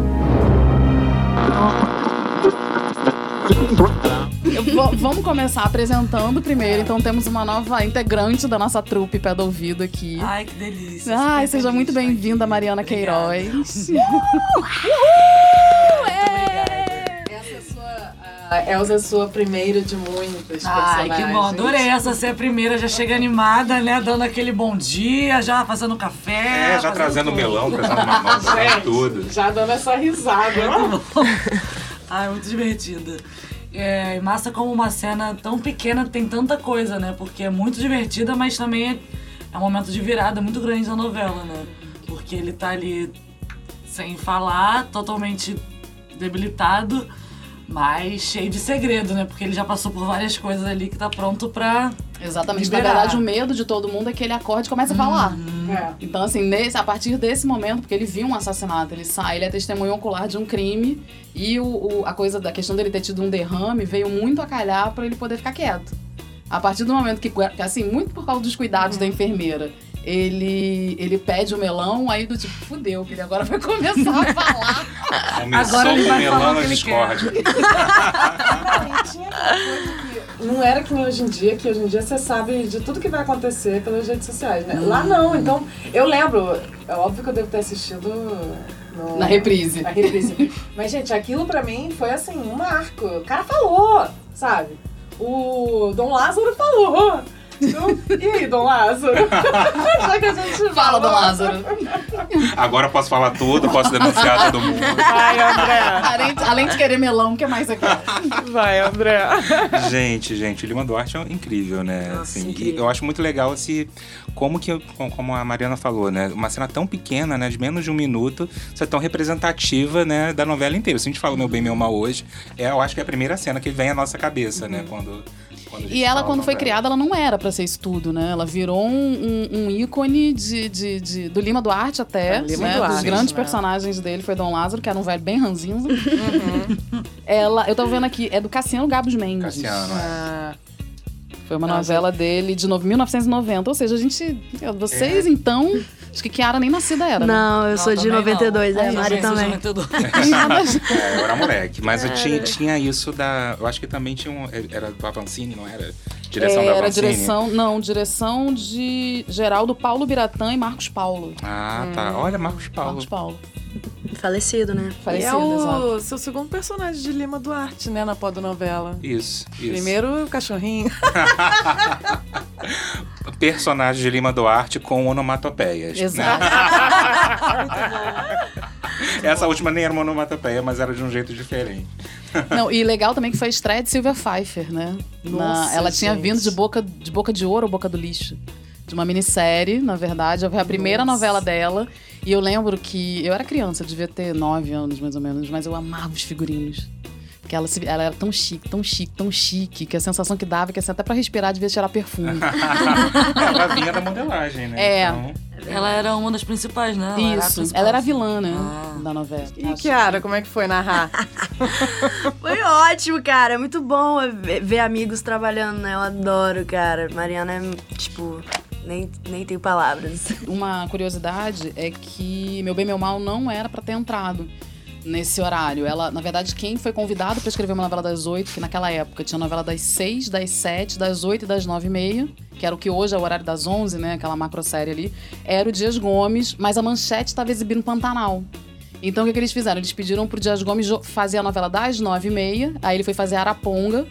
[SPEAKER 1] Vamos começar apresentando primeiro. Então temos uma nova integrante da nossa trupe pé do ouvido aqui.
[SPEAKER 8] Ai, que delícia.
[SPEAKER 1] Ai, seja
[SPEAKER 8] feliz
[SPEAKER 1] muito bem-vinda. Mariana
[SPEAKER 8] Obrigada.
[SPEAKER 1] Queiroz.
[SPEAKER 2] Essa é a sua. A Elsa é a sua primeira de muitas
[SPEAKER 8] Ai, que
[SPEAKER 2] personagens.
[SPEAKER 8] bom. Adorei essa ser a primeira. Já chega animada, né? Dando aquele bom dia, já fazendo café.
[SPEAKER 11] É, já trazendo
[SPEAKER 8] tudo.
[SPEAKER 11] melão, trazendo mamão, trazendo tudo.
[SPEAKER 2] Já dando essa risada.
[SPEAKER 8] Ai, muito divertida. É, massa como uma cena tão pequena tem tanta coisa, né? Porque é muito divertida, mas também é, é um momento de virada muito grande na novela, né? Porque ele tá ali sem falar, totalmente debilitado, mas cheio de segredo, né? Porque ele já passou por várias coisas ali que tá pronto pra.
[SPEAKER 1] Exatamente.
[SPEAKER 8] Liberar.
[SPEAKER 1] Na verdade, o medo de todo mundo é que ele acorde e comece a falar.
[SPEAKER 2] É.
[SPEAKER 1] Então, assim, nesse, a partir desse momento, porque ele viu um assassinato, ele sai, ele é testemunho ocular de um crime e o, o- a coisa da questão dele ter tido um derrame veio muito a calhar pra ele poder ficar quieto. A partir do momento que, que, assim, muito por causa dos cuidados da enfermeira, ele, ele pede o melão, aí do tipo, fudeu, que ele agora vai começar a falar.
[SPEAKER 11] Começou
[SPEAKER 8] Agora ele vai falar
[SPEAKER 11] melão
[SPEAKER 8] o
[SPEAKER 11] na
[SPEAKER 8] que ele
[SPEAKER 11] discórdia.
[SPEAKER 2] Não era que nem hoje em dia, que hoje em dia você sabe de tudo que vai acontecer pelas redes sociais, né? Lá não, então eu lembro, é óbvio que eu devo ter assistido no-
[SPEAKER 1] Na reprise.
[SPEAKER 2] Na reprise. Mas, gente, aquilo pra mim foi assim, um marco. O cara falou, sabe? O Dom Lázaro falou. Então, e aí, Dom Lázaro? Já que a gente
[SPEAKER 1] Fala. Dom Lázaro.
[SPEAKER 11] Agora eu posso falar tudo, posso denunciar todo mundo.
[SPEAKER 2] Vai, André.
[SPEAKER 1] Além, além de querer melão, o que mais você quer?
[SPEAKER 2] Vai, André.
[SPEAKER 11] Gente, gente, o Lima Duarte é incrível, né? Assim, e eu acho muito legal esse. Como que, como a Mariana falou, né? Uma cena tão pequena, né? De menos de um minuto, ser tão representativa, né? Da novela inteira. Se a gente fala Meu Bem, Meu Mal hoje, é, eu acho que é a primeira cena que vem à nossa cabeça, né? Quando.
[SPEAKER 1] E ela, quando foi criada, ela não era pra ser isso tudo, né? Ela virou um, um- um ícone de, de- de- do Lima Duarte até,
[SPEAKER 2] É, Lima
[SPEAKER 1] né?
[SPEAKER 2] Duarte,
[SPEAKER 1] Dos grandes
[SPEAKER 2] né?
[SPEAKER 1] personagens dele foi Dom Lázaro, que era um velho bem ranzinza. ela, eu tô vendo aqui, é do Cassiano Gabos Mendes.
[SPEAKER 11] Cassiano, é.
[SPEAKER 2] Ah,
[SPEAKER 1] Foi uma
[SPEAKER 2] Nossa.
[SPEAKER 1] novela dele de no- 1990. Ou seja, a gente. Vocês, então. Acho que Kiara nem nascida era. né?
[SPEAKER 9] Não, eu sou de
[SPEAKER 8] também
[SPEAKER 9] 92,
[SPEAKER 8] não.
[SPEAKER 9] é,
[SPEAKER 8] Eu
[SPEAKER 9] Mari
[SPEAKER 8] sou de
[SPEAKER 9] também.
[SPEAKER 8] 92.
[SPEAKER 11] É, eu era moleque. Mas eu tinha, tinha isso da. Eu acho que também tinha um. Era do Avancini, não era? Direção da
[SPEAKER 1] Era
[SPEAKER 11] Avancini.
[SPEAKER 1] direção. Não, direção de Geraldo Paulo Biratã e Marcos Paulo.
[SPEAKER 11] Ah, tá. Olha, Marcos Paulo.
[SPEAKER 1] Marcos Paulo.
[SPEAKER 9] Falecido, né?
[SPEAKER 2] e
[SPEAKER 1] Falecido,
[SPEAKER 2] é
[SPEAKER 1] exato.
[SPEAKER 2] o seu segundo personagem de Lima Duarte, né, na novela.
[SPEAKER 11] Isso, isso.
[SPEAKER 2] Primeiro o cachorrinho.
[SPEAKER 11] Personagem de Lima Duarte com onomatopeias. né?
[SPEAKER 1] Exato.
[SPEAKER 11] Essa última nem era uma onomatopeia, mas era de um jeito diferente.
[SPEAKER 1] Não, e legal também que foi a estreia de Silvia Pfeiffer, né? Na-
[SPEAKER 2] Nossa,
[SPEAKER 1] ela tinha
[SPEAKER 2] gente.
[SPEAKER 1] vindo de boca, de boca de Ouro ou Boca do Lixo. De uma minissérie, na verdade. Foi a primeira
[SPEAKER 2] Nossa.
[SPEAKER 1] novela dela. E eu lembro que. Eu era criança, eu devia ter nove anos mais ou menos, mas eu amava os figurinos. Porque ela, se- ela era tão chique, tão chique, tão chique, que a sensação que dava é que assim, até pra respirar devia cheirar perfume.
[SPEAKER 11] Ela vinha da modelagem, né?
[SPEAKER 1] É.
[SPEAKER 11] Então,
[SPEAKER 8] Ela era uma das principais, né? Ela era
[SPEAKER 1] Isso.
[SPEAKER 8] principal.
[SPEAKER 1] Ela era a vilã, né?
[SPEAKER 8] Ah.
[SPEAKER 1] Da novela.
[SPEAKER 2] E
[SPEAKER 1] Acho
[SPEAKER 2] Kiara, como é que foi narrar?
[SPEAKER 9] Foi ótimo, cara. É muito bom ver, ver amigos trabalhando, né? Eu adoro, cara. Mariana é, tipo, nem, nem tenho palavras.
[SPEAKER 1] Uma curiosidade é que Meu Bem Meu Mal não era pra ter entrado nesse horário. Ela, na verdade, quem foi convidado pra escrever uma novela das oito, que naquela época tinha novela das seis, das sete, das oito e das nove e meia, que era o que hoje é o horário das onze, né? Aquela macro série ali, era o Dias Gomes, mas a manchete estava exibindo Pantanal. Então o que, que eles fizeram? Eles pediram pro Dias Gomes fazer a novela das nove e meia, aí ele foi fazer Araponga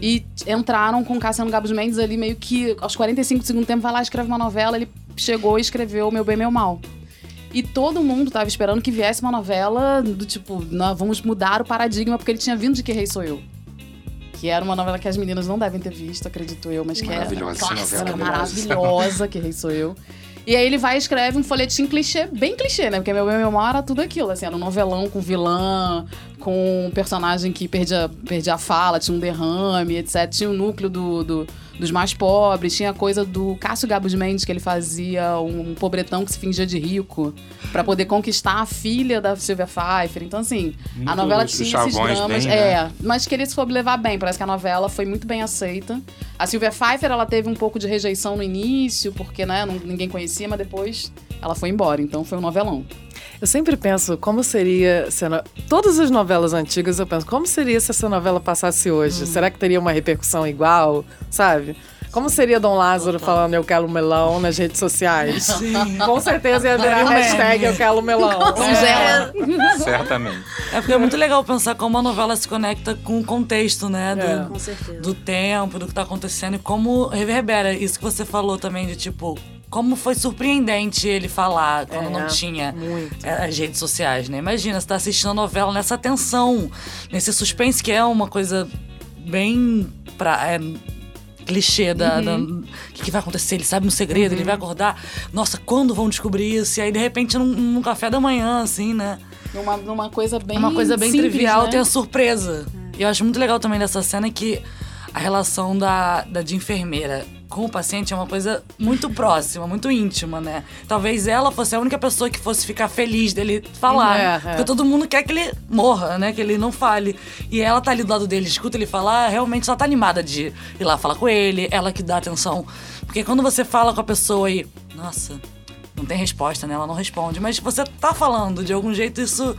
[SPEAKER 1] e t- entraram com Cassiano Gabos Mendes ali meio que aos 45 do segundo tempo, vai lá, escreve uma novela, ele chegou e escreveu Meu Bem, Meu Mal. E todo mundo tava esperando que viesse uma novela do tipo, "Não, vamos mudar o paradigma, porque ele tinha vindo de Que Rei Sou Eu. que era uma novela que as meninas não devem ter visto, acredito eu, mas que é
[SPEAKER 11] Maravilhosa essa
[SPEAKER 1] clássica,
[SPEAKER 11] novela,
[SPEAKER 1] maravilhosa, que Rei Sou Eu. E aí ele vai e escreve um folhetim clichê, bem clichê, né? Porque meu bem, meu era tudo aquilo, assim, era um novelão com vilã, com um personagem que perdia, perdia a fala, tinha um derrame, etc. Tinha o núcleo do, do- dos mais pobres, tinha a coisa do Cássio Gabos Mendes, que ele fazia um pobretão que se fingia de rico pra poder conquistar a filha da Silvia Pfeiffer. Então, assim, a
[SPEAKER 11] Muito
[SPEAKER 1] novela
[SPEAKER 11] os
[SPEAKER 1] tinha esses dramas.
[SPEAKER 11] bem, né?
[SPEAKER 1] É, mas que ele soube levar bem. Parece que a novela foi muito bem aceita. A Silvia Pfeiffer, ela teve um pouco de rejeição no início, porque, né, ninguém conhecia, mas depois ela foi embora. Então foi um novelão.
[SPEAKER 2] Eu sempre penso como seria. Se a no- Todas as novelas antigas eu penso, como seria se essa novela passasse hoje?
[SPEAKER 1] Hum.
[SPEAKER 2] Será que teria uma repercussão igual? Sabe? Como seria Dom Lázaro falando eu quero melão nas redes sociais? Com certeza ia virar
[SPEAKER 8] Daria um
[SPEAKER 2] hashtag eu quero melão.
[SPEAKER 1] Congela.
[SPEAKER 11] Certamente.
[SPEAKER 8] É porque é muito legal pensar como a novela se conecta com o contexto, né? Do,
[SPEAKER 2] É.
[SPEAKER 9] Com certeza.
[SPEAKER 8] do tempo, do que tá acontecendo e como reverbera. Isso que você falou também de tipo. Como foi surpreendente ele falar quando
[SPEAKER 2] É,
[SPEAKER 8] não tinha
[SPEAKER 2] muito.
[SPEAKER 8] é, as redes sociais, né? Imagina, você tá assistindo a novela nessa tensão, nesse suspense que é uma coisa bem pra, é, clichê da. da- O que, que vai acontecer? Ele sabe um segredo, ele vai acordar. Nossa, quando vão descobrir isso? E aí, de repente, num, num café da manhã, assim, né?
[SPEAKER 1] Numa, numa coisa bem.
[SPEAKER 8] uma coisa bem
[SPEAKER 1] simples,
[SPEAKER 8] trivial,
[SPEAKER 1] né?
[SPEAKER 8] tem a surpresa. E eu acho muito legal também dessa cena que a relação da, da de enfermeira com o paciente é uma coisa muito próxima, muito íntima, né? Talvez ela fosse a única pessoa que fosse ficar feliz dele falar.
[SPEAKER 2] É, é.
[SPEAKER 8] Porque todo mundo quer que ele morra, né? Que ele não fale. E ela tá ali do lado dele, escuta ele falar, realmente ela tá animada de ir lá falar com ele, ela que dá atenção. Porque quando você fala com a pessoa e. Nossa, não tem resposta, né? Ela não responde. Mas você tá falando, de algum jeito isso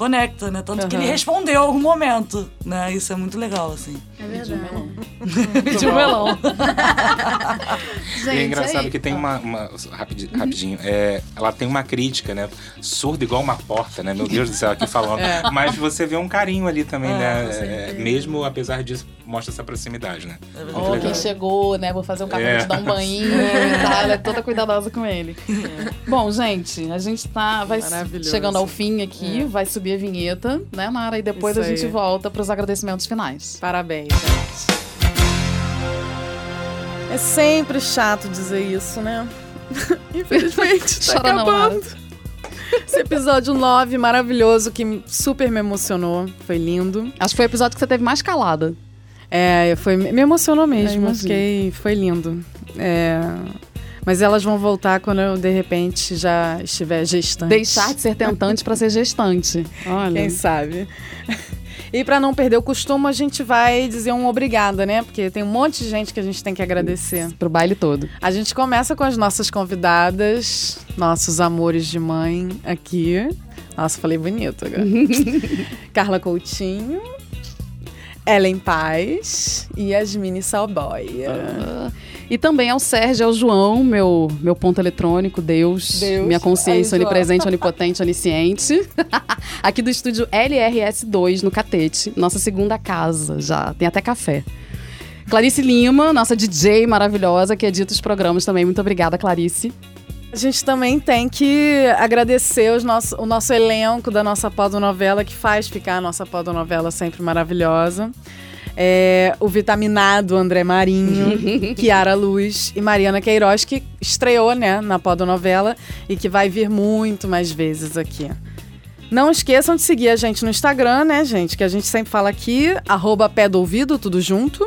[SPEAKER 8] conecta, né? Tanto que ele respondeu em algum momento, né? Isso é muito legal, assim.
[SPEAKER 9] É verdade.
[SPEAKER 8] De um melão.
[SPEAKER 1] Gente,
[SPEAKER 11] e é engraçado
[SPEAKER 1] aí-
[SPEAKER 11] que tem uma. uma- rapidi- rapidinho. é, ela tem uma crítica, né? Surda igual uma porta, né? Meu Deus do céu, aqui falando. Mas você vê um carinho ali também, né? É, mesmo apesar disso, mostra essa proximidade, né?
[SPEAKER 1] Ó,
[SPEAKER 11] legal.
[SPEAKER 1] quem chegou, né? Vou fazer um café,
[SPEAKER 11] É.
[SPEAKER 1] te dar um banho e tal. Ela é toda cuidadosa com ele. Bom, gente, a gente tá vai chegando ao fim aqui, vai subir a vinheta, né, Mara? E depois
[SPEAKER 2] Isso
[SPEAKER 1] a gente
[SPEAKER 2] aí.
[SPEAKER 1] volta pros agradecimentos finais.
[SPEAKER 2] Parabéns, gente. É sempre chato dizer isso, né? Infelizmente, tá
[SPEAKER 1] Chora não,
[SPEAKER 2] acabando. Esse episódio 9, maravilhoso, que super me emocionou. Foi lindo.
[SPEAKER 1] Acho que foi o episódio que você teve mais calada.
[SPEAKER 2] É, foi, me emocionou
[SPEAKER 1] Eu
[SPEAKER 2] mesmo. Fiquei, foi lindo. É, mas elas vão voltar quando eu, de repente, já estiver gestante.
[SPEAKER 1] Deixar de ser tentante pra ser gestante. Olha.
[SPEAKER 2] Quem sabe? E pra não perder o costume, a gente vai dizer um obrigada, né? Porque tem um monte de gente que a gente tem que agradecer.
[SPEAKER 1] Pro baile todo.
[SPEAKER 2] A gente começa com as nossas convidadas, nossos amores de mãe aqui. Nossa, falei bonito agora. Carla Coutinho, Ellen Paz e Yasmine Salboia.
[SPEAKER 1] E também ao Sérgio ao João, meu, meu ponto eletrônico, Deus,
[SPEAKER 2] Deus.
[SPEAKER 1] minha consciência onipresente, onipotente, onisciente. Aqui do estúdio LRS2, no Catete, nossa segunda casa já. Tem até café. Clarice Lima, nossa DJ maravilhosa, que edita os programas também. Muito obrigada, Clarice.
[SPEAKER 2] A gente também tem que agradecer os nosso, o nosso elenco da nossa podnovela, que faz ficar a nossa podnovela sempre maravilhosa. É, o vitaminado André Marinho, Kiara Luz e Mariana Queiroz, que estreou né, na podnovela e que vai vir muito mais vezes aqui. Não esqueçam de seguir a gente no Instagram, né, gente? Que a gente sempre fala aqui, arroba pé do ouvido, tudo junto.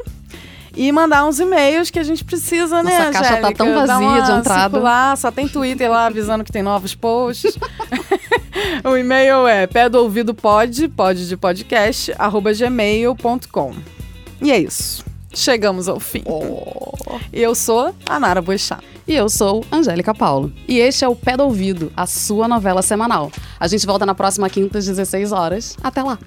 [SPEAKER 2] E mandar uns e-mails que a gente precisa, né,
[SPEAKER 1] Nossa caixa tá tão vazia de entrada.
[SPEAKER 2] circular, só tem Twitter lá avisando que tem novos posts. o e-mail é pé do ouvido pod, pod de podcast, arroba gmail.com. E é isso. Chegamos ao fim. Eu sou a Nara Boechat.
[SPEAKER 1] E eu sou Angélica Paulo. E este é o Pé do Ouvido, a sua novela semanal. A gente volta na próxima quinta às 16 horas. Até lá!